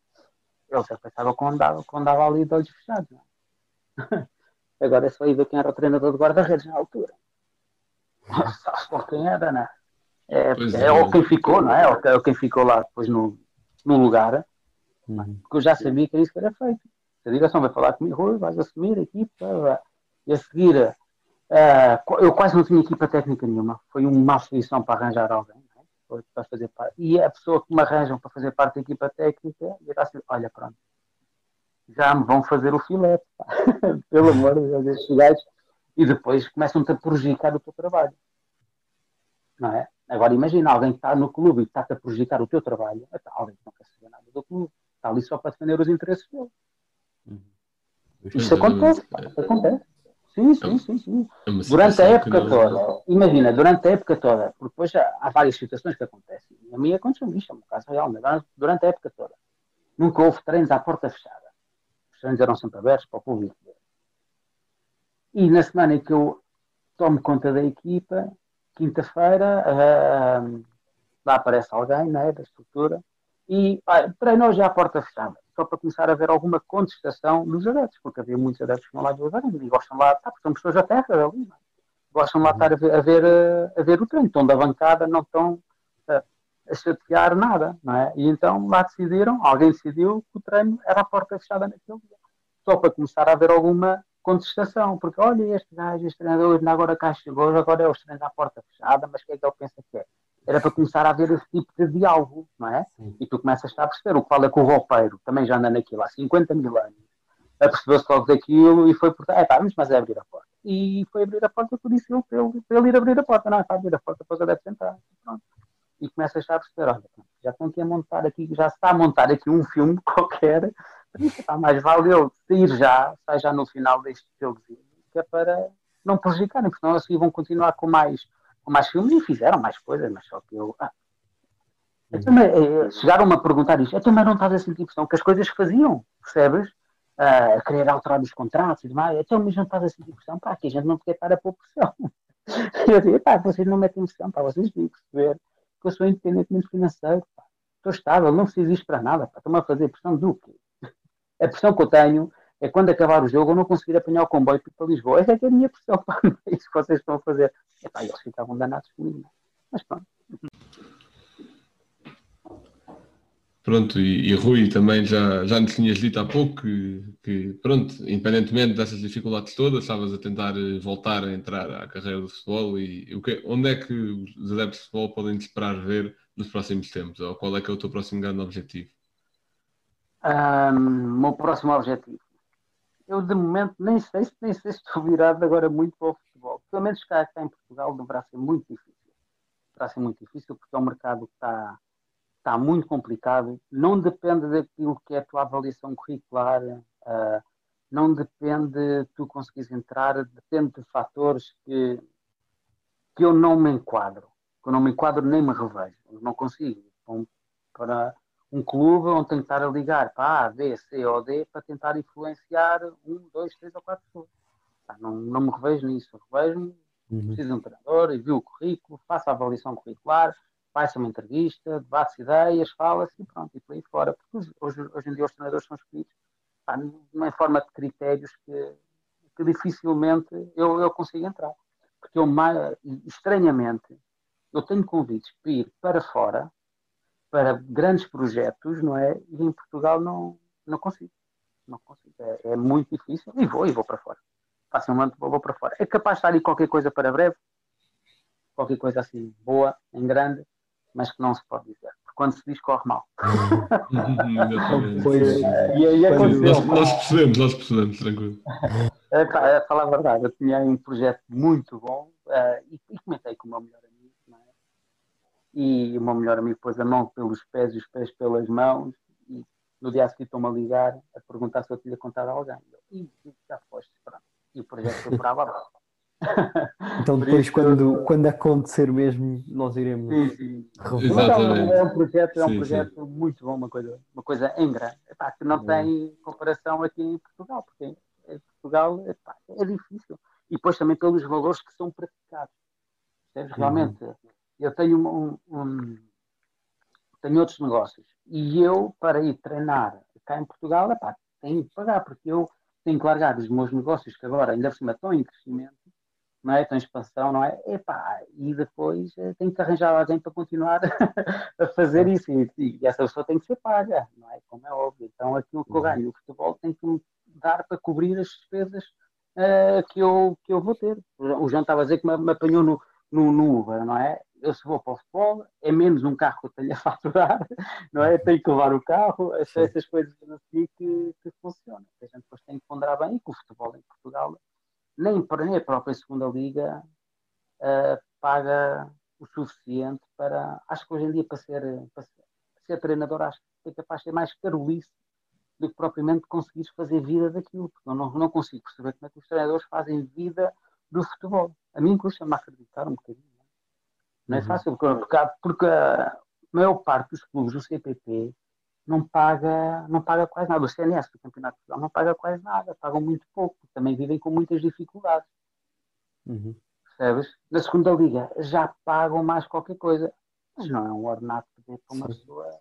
Ele já pensava que andava, andava ali de olhos fechados. não é? <laughs> Agora é só ir ver quem era o treinador de guarda-redes na altura. Sabe <laughs> só quem era, não é? É, é, é. ou quem ficou, não é? Ou, que- ou quem ficou lá depois no, no lugar, Uhum. porque eu já sabia que era isso que era feito. Se a direção vai falar comigo, vais assumir a equipa, vai. E a seguir, qu- eu quase não tinha equipa técnica nenhuma. Foi uma aflição para arranjar alguém, é? Para fazer parte. E a pessoa que me arranjam para fazer parte da equipa técnica, já assim, olha, pronto, já me vão fazer o filete, <laughs> pelo amor de Deus, estes gajos, e depois começam-te a prejudicar o teu trabalho. Não é? Agora imagina alguém que está no clube e está-te a prejudicar o teu trabalho, então, alguém que não quer saber nada do clube, está ali só para defender os interesses dele. Isto Exatamente. acontece, pá, isto acontece. Sim, sim, sim, sim. É Durante a época não- toda, imagina, durante a época toda, porque depois há, há várias situações que acontecem. A minha aconteceu isto, é um caso real, mas durante- a época toda, nunca houve treinos à porta fechada. Os treinos eram sempre abertos para o público. E na semana em que eu tomo conta da equipa, quinta-feira, ah, lá aparece alguém né, da estrutura e ah, treinou já à porta fechada, só para começar a ver alguma contestação dos adeptos, porque havia muitos adeptos que vão lá ver e gostam lá, tá, porque são pessoas da terra ali, é? gostam lá de estar a ver, a, ver, eh, a ver o treino, estão da bancada, não estão eh, a chatear nada, não é? E então lá decidiram, alguém decidiu que o treino era a porta fechada naquele dia, só para começar a haver alguma contestação, porque olha, este gajo, este treinador, agora cá chegou, agora é os treinos à porta fechada, mas o que é que ele pensa que é? Era para começar a haver esse tipo de diálogo, não é? Sim. E tu começas a perceber o que fala com o roupeiro, também já anda naquilo há 50 mil anos, apercebeu-se logo daquilo e foi por é pá, vamos mas é abrir a porta. E foi abrir a porta, por isso ele, para ele, para ele ir abrir a porta, não é para abrir a porta, depois ele deve entrar. Pronto. E começas a perceber, olha, já estão aqui a montar aqui, já se está a montar aqui um filme <laughs> qualquer, isso está mais vale ele sair já, sai já no final deste jogozinho, que é para não prejudicarem, porque senão assim vão continuar com mais, mais filmes e fizeram mais coisas, mas só que eu. Ah, então, mas, eh, chegaram-me a perguntar isto, então, mas não estás a sentir pressão, que as coisas faziam, percebes? Ah, a querer alterar os contratos e demais, então, mas não estás a sentir pressão, pá, que a gente não quer para a pôr pressão. <laughs> Eu digo, pá, vocês não metem pressão, pá, vocês têm que perceber que eu sou independentemente financeiro, pá, estou estável, não preciso disto para nada, pá, estão-me a fazer pressão do quê? A pressão que eu tenho é quando acabar o jogo eu não conseguir apanhar o comboio para Lisboa. Essa é que é a minha pressão, <laughs> pá, é isso que vocês estão a fazer. E, pá, eles ficavam danados comigo, não é? mas pronto. Pronto, e, e Rui também já, já nos tinhas dito há pouco que, que, pronto, independentemente dessas dificuldades todas, estavas a tentar eh, voltar a entrar à carreira do futebol e o que, onde é que os adeptos de futebol podem te esperar ver nos próximos tempos? Ou qual é que é o teu próximo grande objetivo? O meu próximo objetivo. Eu, de momento, nem sei, se- nem sei se estou virado agora muito para o futebol. Pelo menos cá, cá em Portugal deverá ser muito difícil. Deverá ser muito difícil porque é um mercado que está, está muito complicado. Não depende daquilo que é a tua avaliação curricular. ah, não depende de tu conseguires entrar. Depende de fatores que, que eu não me enquadro. Que eu não me enquadro nem me revejo. Eu não consigo. Então, para um clube onde tem que estar a ligar para A, B, C ou D para tentar influenciar um, dois, três ou quatro pessoas. Pá, Não, não me revejo nisso. Revejo-me, Uhum. preciso de um treinador, envio o currículo, faço a avaliação curricular, faço uma entrevista, debate ideias, fala-se e pronto, e por aí fora. Porque hoje, hoje em dia os treinadores são escolhidos pá, numa forma de critérios que, que dificilmente eu, eu consigo entrar. Porque eu, estranhamente, eu tenho convites para ir para fora para grandes projetos, não é? E em Portugal não, não consigo. Não consigo. É, é muito difícil. E vou, e vou para fora. Facilmente vou, vou para fora. É capaz de estar aí qualquer coisa para breve, qualquer coisa assim boa, em grande, mas que não se pode dizer. Porque quando se diz, corre mal. <laughs> Pois, E aí aconteceu. Nós, nós percebemos, nós percebemos, tranquilo. É, pá, é falar a verdade, eu tinha um projeto muito bom eh, e, e comentei com o meu melhor? E o meu melhor amigo pôs a mão pelos pés e os pés pelas mãos e no dia a seguir estão-me a ligar a perguntar se eu tinha contado a alguém. Eu, "Ih, já foste, pronto. E o projeto foi água abaixo. <laughs> então depois isso- quando, quando acontecer mesmo, nós iremos Sim, sim. revelar. Exatamente. É um projeto, é um Sim, projeto muito bom, uma coisa, uma coisa em grande, Epá, que não Bom. tem comparação aqui em Portugal, porque em Portugal epá, é difícil. E depois também pelos valores que são praticados. Uhum. Realmente, eu tenho um, um- tenho outros negócios e eu, para ir treinar cá em Portugal, epá, tenho que pagar, porque eu tenho que largar os meus negócios que agora ainda por cima estão em crescimento, não é? Estão em expansão, não é? Epá, e depois eh, tenho que arranjar alguém para continuar <laughs> a fazer isso e, e essa pessoa tem que ser paga, não é? Como é óbvio. Então aquilo que eu Uhum. ganho no futebol tem que me dar para cobrir as despesas eh, que, eu, que eu vou ter. O João estava a dizer que me, me apanhou no, no, no Uber, não é? Eu se vou para o futebol, é menos um carro que eu tenho a faturar, <laughs> não é? Tenho que levar o carro, essas, Sim. essas coisas assim que, que funcionam. A gente depois tem que ponderar bem e que o futebol em Portugal, nem, para- nem a própria segunda liga eh, paga o suficiente para. Acho que hoje em dia para ser, para ser, para ser treinador, acho que é capaz de ser mais carolice do que propriamente conseguires fazer vida daquilo, porque eu não, não consigo perceber como é que os treinadores fazem vida do futebol. A mim custa-me acreditar um bocadinho. Não é Uhum. fácil, porque, porque, a maior parte dos clubes do CPP não paga, não paga quase nada. O CNS do Campeonato de Portugal não paga quase nada, pagam muito pouco, também vivem com muitas dificuldades, Uhum. percebes? Na segunda liga já pagam mais qualquer coisa, mas não é um ordenado que dê para uma Sim. pessoa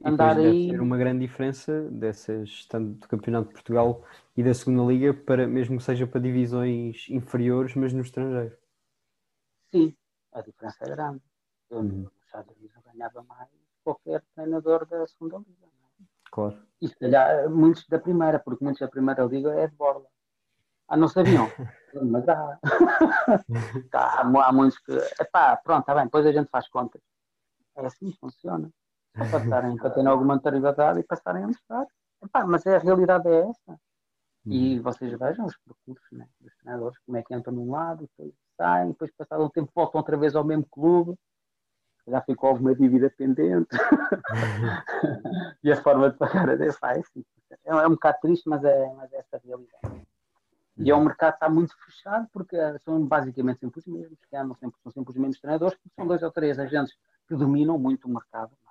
E andar deve aí. ser uma grande diferença dessas, tanto do Campeonato de Portugal e da Segunda Liga, para, mesmo que seja para divisões inferiores, mas no estrangeiro. Sim, a diferença é grande. Eu Uhum. no Estados Unidos ganhava mais que qualquer treinador da segunda liga. é? Claro. E se calhar muitos da primeira, porque muitos da primeira liga é de borla. Ah, não sabiam? <laughs> Mas há. <laughs> Tá, há, há muitos que. Epá, pronto, está bem, depois a gente faz contas. É assim que funciona. Só para, estarem, <laughs> para terem alguma notoriedade e passarem a mostrar. Epá, mas a realidade é essa. E vocês vejam os percursos né, dos treinadores, como é que entram num lado, depois saem, depois passado um tempo voltam outra vez ao mesmo clube, já ficou alguma dívida pendente. <laughs> e a forma de pagar a é, assim, é, é um bocado triste, mas é, mas é essa a realidade. E é um mercado que está muito fechado, porque são basicamente sempre os mesmos, que andam sempre, são sempre os mesmos treinadores, porque são dois ou três agentes que dominam muito o mercado é?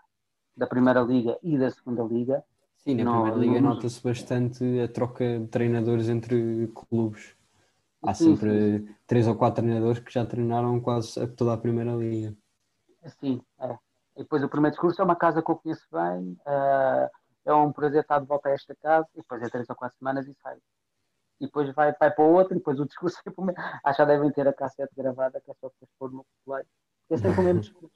da Primeira Liga e da Segunda Liga. Sim, na Não, Primeira Liga não- nota-se bastante a troca de treinadores entre clubes. Há Sim, sempre três ou quatro treinadores que já treinaram quase toda a Primeira Liga. Sim, é. E depois o primeiro discurso é uma casa que eu conheço bem, ah, é um prazer estar de volta a esta casa, e depois é três ou quatro semanas e sai. E depois vai, vai para o outro, e depois o discurso é para o mesmo. Ah, já devem ter a cassete gravada, que é só depois pôr no play. É sempre o mesmo discurso.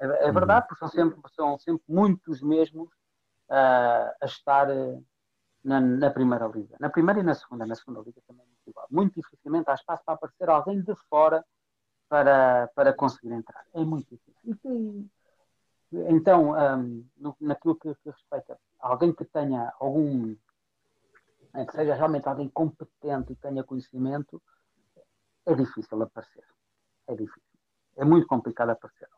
É, é verdade, porque são sempre, são sempre muitos mesmos ah, a estar eh, na, na primeira liga. Na primeira e na segunda, na segunda liga também é muito igual. Muito dificilmente há espaço para aparecer alguém de fora para, para conseguir entrar. É muito difícil. Então, hum, no- naquilo que, que respeita a alguém que tenha algum, eh, que seja realmente alguém competente e tenha conhecimento, é difícil aparecer. É difícil. É muito complicado aparecer.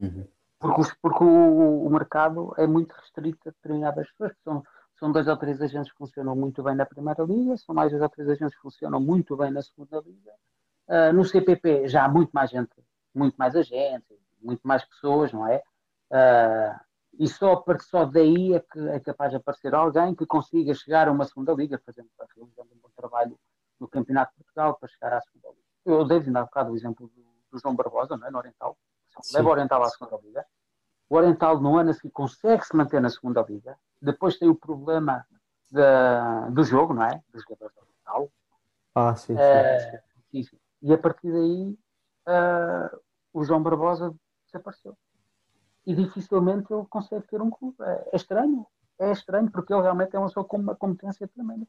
Uhum. Porque, os- porque o, o mercado é muito restrito a determinadas pessoas. que São, são dois ou três agentes que funcionam muito bem na primeira liga, são mais dois ou três agentes que funcionam muito bem na segunda liga. Ah, no CPP já há muito mais gente, muito mais agentes, muito mais pessoas, não é? Ah, e só, só daí é que é capaz de aparecer alguém que consiga chegar a uma segunda liga, fazendo, realizando um bom trabalho no Campeonato de Portugal para chegar à segunda liga. Eu dei ainda há bocado o exemplo do, do João Barbosa, não é? no Oriental. Leva o Oriental à segunda liga. O Oriental no ano a seguir consegue se manter na segunda liga. Depois tem o problema da- do jogo, não é? Dos jogadores do Oriental. Ah, sim, sim. Eh, sim, sim. E a partir daí eh, o João Barbosa desapareceu. E dificilmente ele consegue ter um clube. É, é estranho. É estranho, porque ele realmente é uma pessoa com uma competência tremenda.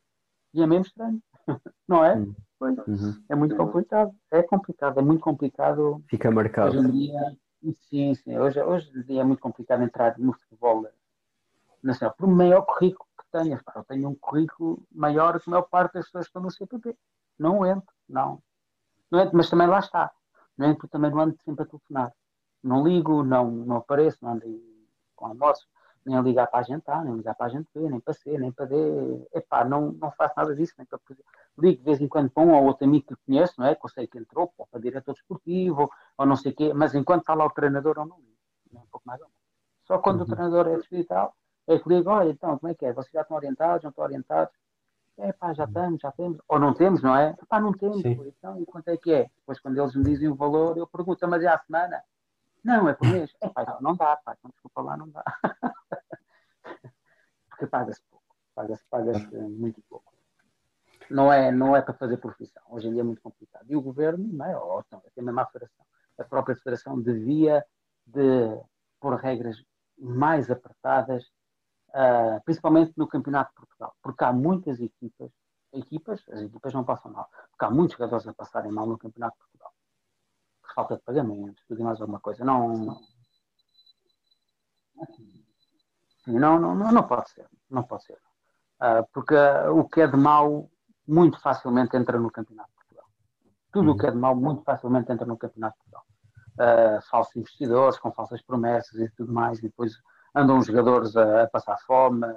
E é mesmo estranho. <laughs> Não é? Hum. Pois. Uhum. É muito complicado. É complicado. É muito complicado Fica marcado. Hoje em dia, sim, sim, hoje, hoje é muito complicado entrar no futebol nacional, por maior currículo que tenhas. Eu tenho um currículo maior que a maior parte das pessoas que estão no CPP. Não entro, não. não entro, mas também lá está. Não entro, também não ando sempre a telefonar. Não ligo, não, não apareço, não ando com almoço, nem ligar para a gente A, nem ligar para a gente B, nem para C, nem para D. Epá, não, não faço nada disso, nem para ligo de vez em quando para um ou outro amigo que conheço, não é? Que eu sei que entrou, ou para diretor desportivo, ou não sei o quê, mas enquanto está lá o treinador, eu não ligo. Nem um pouco mais ou menos. Só quando o Uhum. treinador é despedido e tal, é que ligo, olha, então, como é que é? Vocês já estão orientados, não estão orientados? É pá, já estamos, já temos. Ou não temos, não é? Pá, não temos. Sim. Então, e quanto é que é? Depois, quando eles me dizem o valor, eu pergunto, mas é à semana? Não, é por <laughs> mês. É pá, não, não dá, pá, então, desculpa lá, não dá. <laughs> Porque paga-se pouco. Paga-se paga muito pouco. Não é, não é para fazer profissão. Hoje em dia é muito complicado. E o governo, não é? Ou, então, até mesmo a federação. A própria federação devia de pôr regras mais apertadas, ah, principalmente no Campeonato de Portugal. Porque há muitas equipas, equipas, as equipas não passam mal, porque há muitos jogadores a passarem mal no Campeonato de Portugal. Por falta de pagamentos, tudo e mais alguma coisa. Não, não, não, não, não, não pode ser. Não pode ser. Ah, porque ah, o que é de mau muito facilmente entra no Campeonato de Portugal. Tudo o que é de mau muito facilmente entra no Campeonato de Portugal. Ah, falsos investidores com falsas promessas e tudo mais, e depois andam os jogadores a, a passar fome.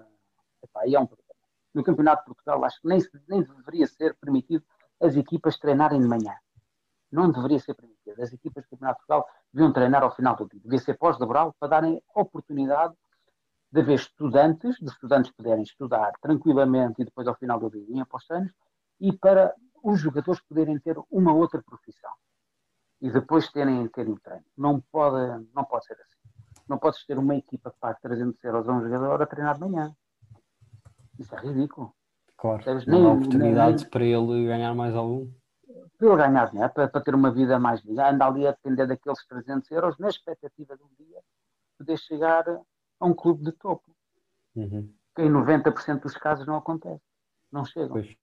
Epá, e é um problema. No Campeonato de Portugal, acho que nem, nem deveria ser permitido as equipas treinarem de manhã. Não deveria ser permitido. As equipas do Campeonato de Portugal deviam treinar ao final do dia. Devia ser pós-laboral para darem oportunidade de haver estudantes, de estudantes poderem estudar tranquilamente e depois ao final do dia irem após treinos, e para os jogadores poderem ter uma outra profissão e depois terem, terem treino. Não pode, não pode ser assim. Não podes ter uma equipa que pague 300 euros a um jogador a treinar de manhã. Isso é ridículo. Claro, Percebes? não há Nem- oportunidades nem- para ele ganhar mais algum. Para ele ganhar dinheiro, para, para ter uma vida mais digna, anda ali a depender daqueles 300 euros na expectativa de um dia poder chegar a um clube de topo, Uhum. que em 90% dos casos não acontece. Não chegam. Pois.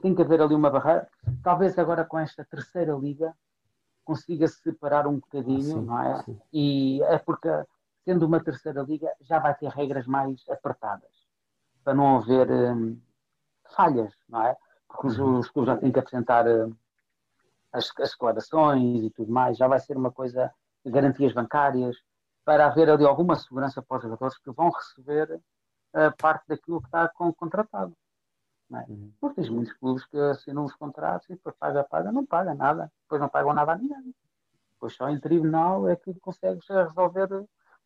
Tem que haver ali uma barreira. Talvez agora com esta terceira liga consiga se separar um bocadinho, Sim, não é? sim. E é porque, sendo uma terceira liga, já vai ter regras mais apertadas para não haver hum, falhas, não é? Porque os, os clubes já têm que apresentar hum, as, as declarações e tudo mais, já vai ser uma coisa de garantias bancárias para haver ali alguma segurança para os jogadores que vão receber a parte daquilo que está com, contratado. Não é? Uhum. Porque tens muitos clubes que assinam os contratos e depois paga, paga, não paga nada. Depois não pagam nada a ninguém. Depois só em tribunal é que consegues resolver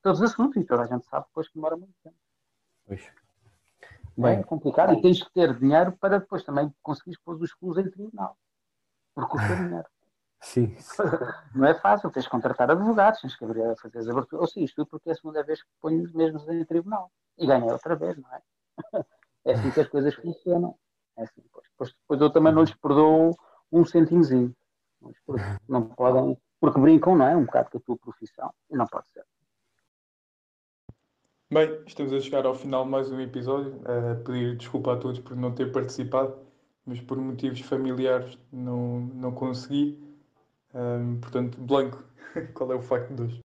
todos os assuntos e toda a gente sabe depois que demora muito tempo. Pois. é Bem, complicado e tens que ter dinheiro para depois também conseguires pôr os clubes em tribunal. Porque custa <laughs> dinheiro. Sim. Não é fácil, tens que contratar advogados, tens que abrir, fazer as aberturas. Ou seja, isto tudo porque é a segunda vez que ponho os mesmos em tribunal. E ganhei outra vez, não é? É assim que as coisas funcionam. É assim, pois. Depois, depois eu também não lhes perdoo um centimozinho. Não podem, porque brincam, não é? Um bocado com a tua profissão. E não pode ser. Bem, estamos a chegar ao final de mais um episódio. Uh, pedir desculpa a todos por não ter participado, mas por motivos familiares não, não consegui. Um, portanto, Blanco, <laughs> qual é o facto de hoje?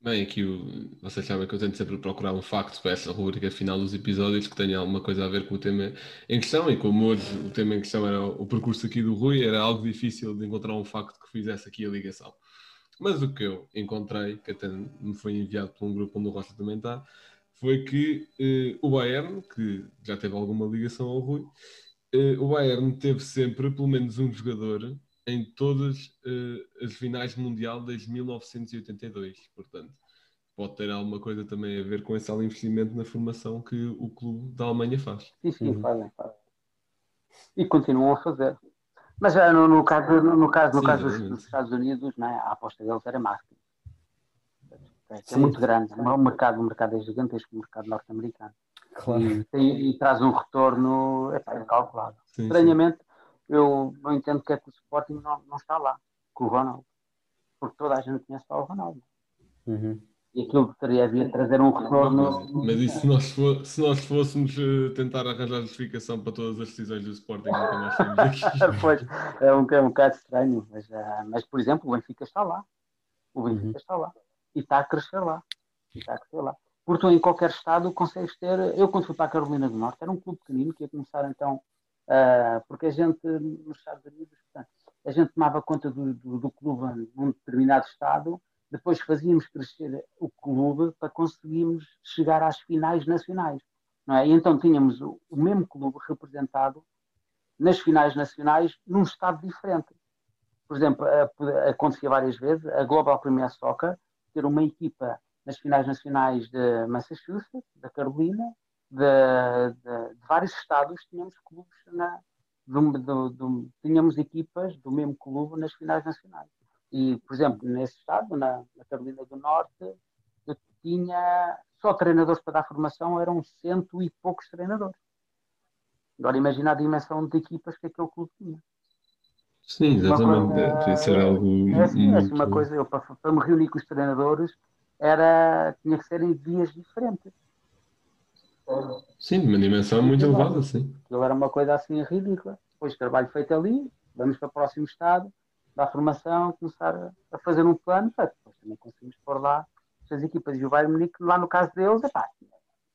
Bem, aqui o- vocês sabem que eu tento sempre procurar um facto para essa rubrica final dos episódios que tenha alguma coisa a ver com o tema em questão, e como hoje o tema em questão era o percurso aqui do Rui, era algo difícil de encontrar um facto que fizesse aqui a ligação. Mas o que eu encontrei, que até me foi enviado por um grupo onde o Rocha também está, foi que eh, o Bayern, que já teve alguma ligação ao Rui, eh, o Bayern teve sempre pelo menos um jogador em todas eh, as finais do Mundial desde 1982. Portanto, pode ter alguma coisa também a ver com esse investimento na formação que o clube da Alemanha faz. Sim, sim, Uhum. fazem, fazem. E continuam a fazer. Mas já no, no caso, no, no caso, no Sim, caso dos, dos Estados Unidos, não é? a aposta deles era marketing. É, é Sim. muito grande. O mercado, o mercado é gigantesco, o mercado norte-americano. Claro. E, e traz um retorno epá, incalculável. Sim, sim. Estranhamente, eu não entendo porque é que o Sporting não, não está lá com o Ronaldo. Porque toda a gente conhece lá o Ronaldo. Uhum. E aquilo que teria havia de trazer um retorno. Mas, mas isso se nós, fo- se nós fôssemos eh, tentar arranjar justificação para todas as decisões do Sporting, nunca mais saímos daqui. <laughs> pois, é um, é um bocado estranho, mas, ah, mas, por exemplo, o Benfica está lá. O Benfica Uhum. está lá. E está a crescer lá. E está a crescer lá. Porque tu em qualquer estado consegues ter. Eu, quando fui para a Carolina do Norte, era um clube pequenino que ia começar então. ah, porque a gente, nos Estados Unidos, a gente tomava conta do, do, do clube num determinado estado, depois fazíamos crescer o clube para conseguirmos chegar às finais nacionais. Não é? E então tínhamos o, o mesmo clube representado nas finais nacionais num estado diferente. Por exemplo, acontecia várias vezes a Global Premier Soccer ter uma equipa nas finais nacionais de Massachusetts, da Carolina, de, de- de vários estados, tínhamos clubes na, do- do- tínhamos equipas do mesmo clube nas finais nacionais. E, por exemplo, nesse estado, na, na Carolina do Norte, eu tinha só treinadores para dar formação, eram cento e poucos treinadores. Agora imagina a dimensão de equipas que aquele clube tinha. Sim, exatamente. Uma coisa- Isso era algo É assim, é assim muito... uma coisa, eu para, para me reunir com os treinadores era, tinha que ser em dias diferentes. Sim, uma dimensão muito elevada, sim. Aquilo era uma coisa assim ridícula. Depois trabalho feito ali, vamos para o próximo estado, dar formação, começar a, fazer um plano, para depois também conseguimos pôr lá as equipas. E o Bayern Munique, lá no caso deles, é pá,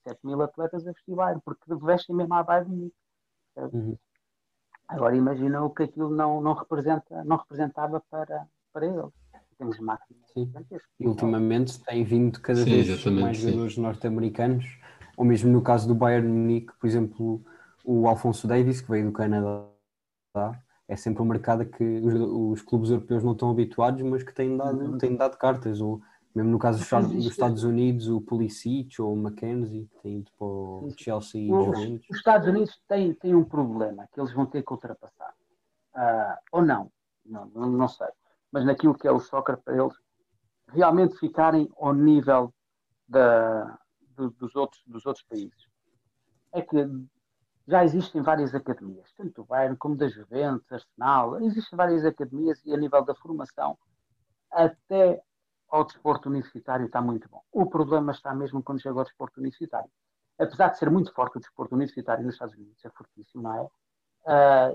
7 mil atletas a vestir Bayern, porque vestem mesmo a Bayern Munique. Uhum. Agora imagina o que aquilo não, não, representa, não representava para, para eles, temos máquinas gigantescas. E ultimamente tem vindo cada Sim, vez mais sim. jogadores norte-americanos, ou mesmo no caso do Bayern Munique, por exemplo, o Alfonso Davis, que veio do Canadá, é sempre um mercado que os, os clubes europeus não estão habituados, mas que têm dado, têm dado cartas, ou mesmo no caso dos, Estados- dos Estados Unidos, o Pulisic ou o Mackenzie, que tem ido para o Chelsea e Os, Juventus. os Estados Unidos têm, têm um problema que eles vão ter que ultrapassar. Ah, ou não. não, não, não sei. Mas naquilo que é o soccer para eles, realmente ficarem ao nível da, do- dos, outros, dos outros países. É que já existem várias academias, tanto do Bayern como da Juventus, Arsenal, existem várias academias e a nível da formação, até ao desporto universitário está muito bom. O problema está mesmo quando chega ao desporto universitário. Apesar de ser muito forte o desporto universitário nos Estados Unidos, é fortíssimo, não é? Ah,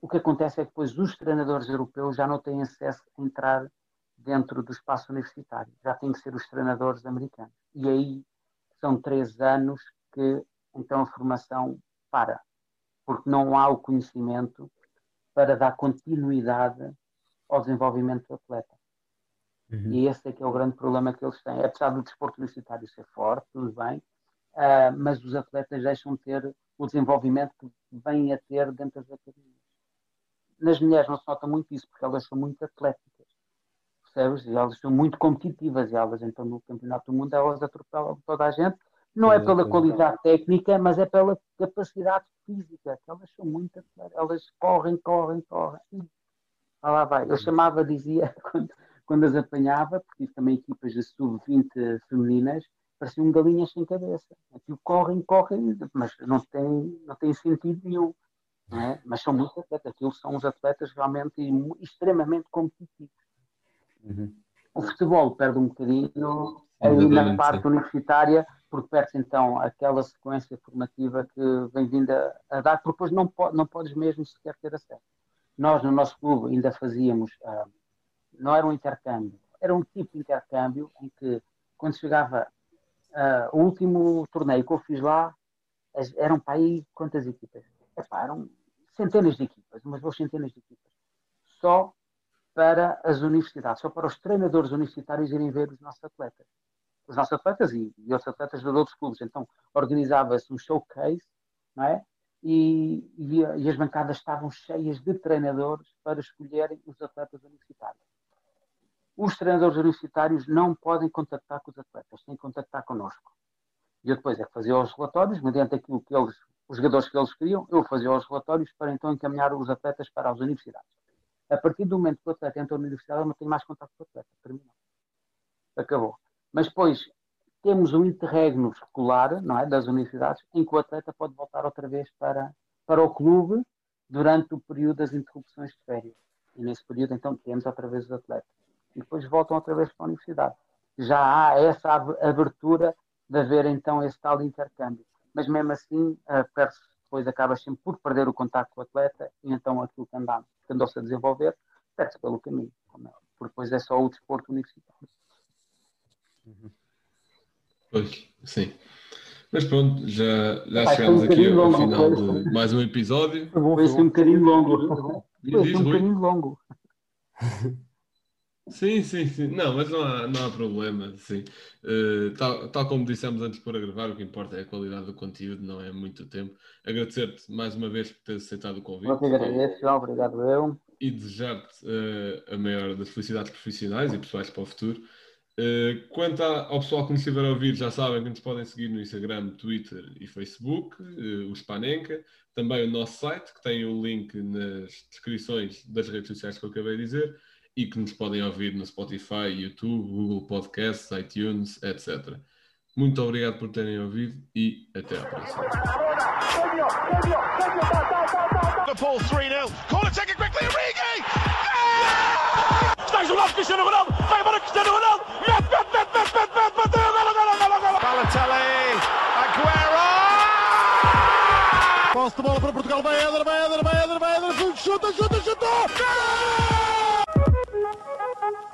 o que acontece é que depois os treinadores europeus já não têm acesso a entrar dentro do espaço universitário. Já têm que ser os treinadores americanos. E aí são três anos que então a formação para. Porque não há o conhecimento para dar continuidade ao desenvolvimento do atleta. Uhum. E esse é que é o grande problema que eles têm. Apesar do desporto universitário ser forte, tudo bem, ah, mas os atletas deixam de ter o desenvolvimento que vêm a ter dentro das academias. Nas mulheres não se nota muito isso, porque elas são muito atléticas, percebes? E elas são muito competitivas, e elas então no Campeonato do Mundo elas atropelam toda a gente. Não é pela qualidade técnica, mas é pela capacidade física, que elas são muito atléticas. Elas correm, correm, correm. Lá, lá vai. Eu chamava, dizia, <laughs> quando, quando as apanhava, porque tive também equipas de sub-20 femininas, pareciam galinhas sem cabeça. Aquilo correm, correm, mas não tem, não tem sentido nenhum. É? Mas são muito atletas. Aquilo são os atletas realmente extremamente competitivos. Uhum. O futebol perde um bocadinho aí na parte universitária, porque perde então aquela sequência formativa que vem vindo a, a dar, porque depois não, po não podes mesmo sequer ter acesso. Nós, no nosso clube, ainda fazíamos, ah, não era um intercâmbio, era um tipo de intercâmbio em que, quando chegava ah, o último torneio que eu fiz lá, eram para aí quantas equipas? Epá, eram centenas de equipas, umas boas centenas de equipas. Só para as universidades, só para os treinadores universitários irem ver os nossos atletas. Os nossos atletas e, e outros atletas de outros clubes. Então, organizava-se um showcase, não é? E, e, e as bancadas estavam cheias de treinadores para escolherem os atletas universitários. Os treinadores universitários não podem contactar com os atletas, têm que contactar connosco. E eu depois é que fazia os relatórios, mediante aquilo que eles, os jogadores que eles queriam, eu fazia os relatórios para então encaminhar os atletas para as universidades. A partir do momento que o atleta entra na universidade, eu não tenho mais contato com o atleta. Terminou. Acabou. Mas depois temos um interregno escolar, não é, das universidades, em que o atleta pode voltar outra vez para, para o clube durante o período das interrupções de férias. E nesse período, então, temos outra vez os atletas. E depois voltam outra vez para a universidade. Já há essa ab- abertura de haver, então, esse tal intercâmbio. Mas mesmo assim, perde-se depois acaba sempre por perder o contacto com o atleta e então aquilo que andava, que andou-se a desenvolver, perde-se pelo caminho. como é Porque depois é só o desporto universitário. Pois, sim. Mas pronto, já, já Vai, chegamos um aqui ao longo, final foi. de mais um episódio. Foi um bocadinho longo. Foi um bocadinho longo. <laughs> Sim, sim, sim. Não, mas não há, não há problema, sim. Eh, tal, tal como dissemos antes por gravar, o que importa é a qualidade do conteúdo, não é muito tempo. Agradecer-te mais uma vez por teres aceitado o convite Eu que agradeço, João, obrigado eu. e desejar-te eh, a maior das felicidades profissionais e pessoais para o futuro. Eh, quanto ao pessoal que nos estiver a ouvir, já sabem que nos podem seguir no Instagram, Twitter e Facebook, eh, o Spanenka, também o nosso site, que tem o link nas descrições das redes sociais que eu acabei de dizer, e que nos podem ouvir no Spotify, YouTube, Google Podcasts, iTunes, etc. Muito obrigado por terem ouvido e até à próxima. Liverpool 3-0. Corner taken quickly, Origi! Stage last Cristiano Ronaldo. Vai embora Cristiano Ronaldo. Mete, mete, mete, mete, mete, mete, bateu. Golo, golo, golo, golo. Balotelli. Aguero. Posse de bola para Portugal, vai Éder, vai Éder, vai Éder, vai Éder, chuta, chuta! Gol! Thank you.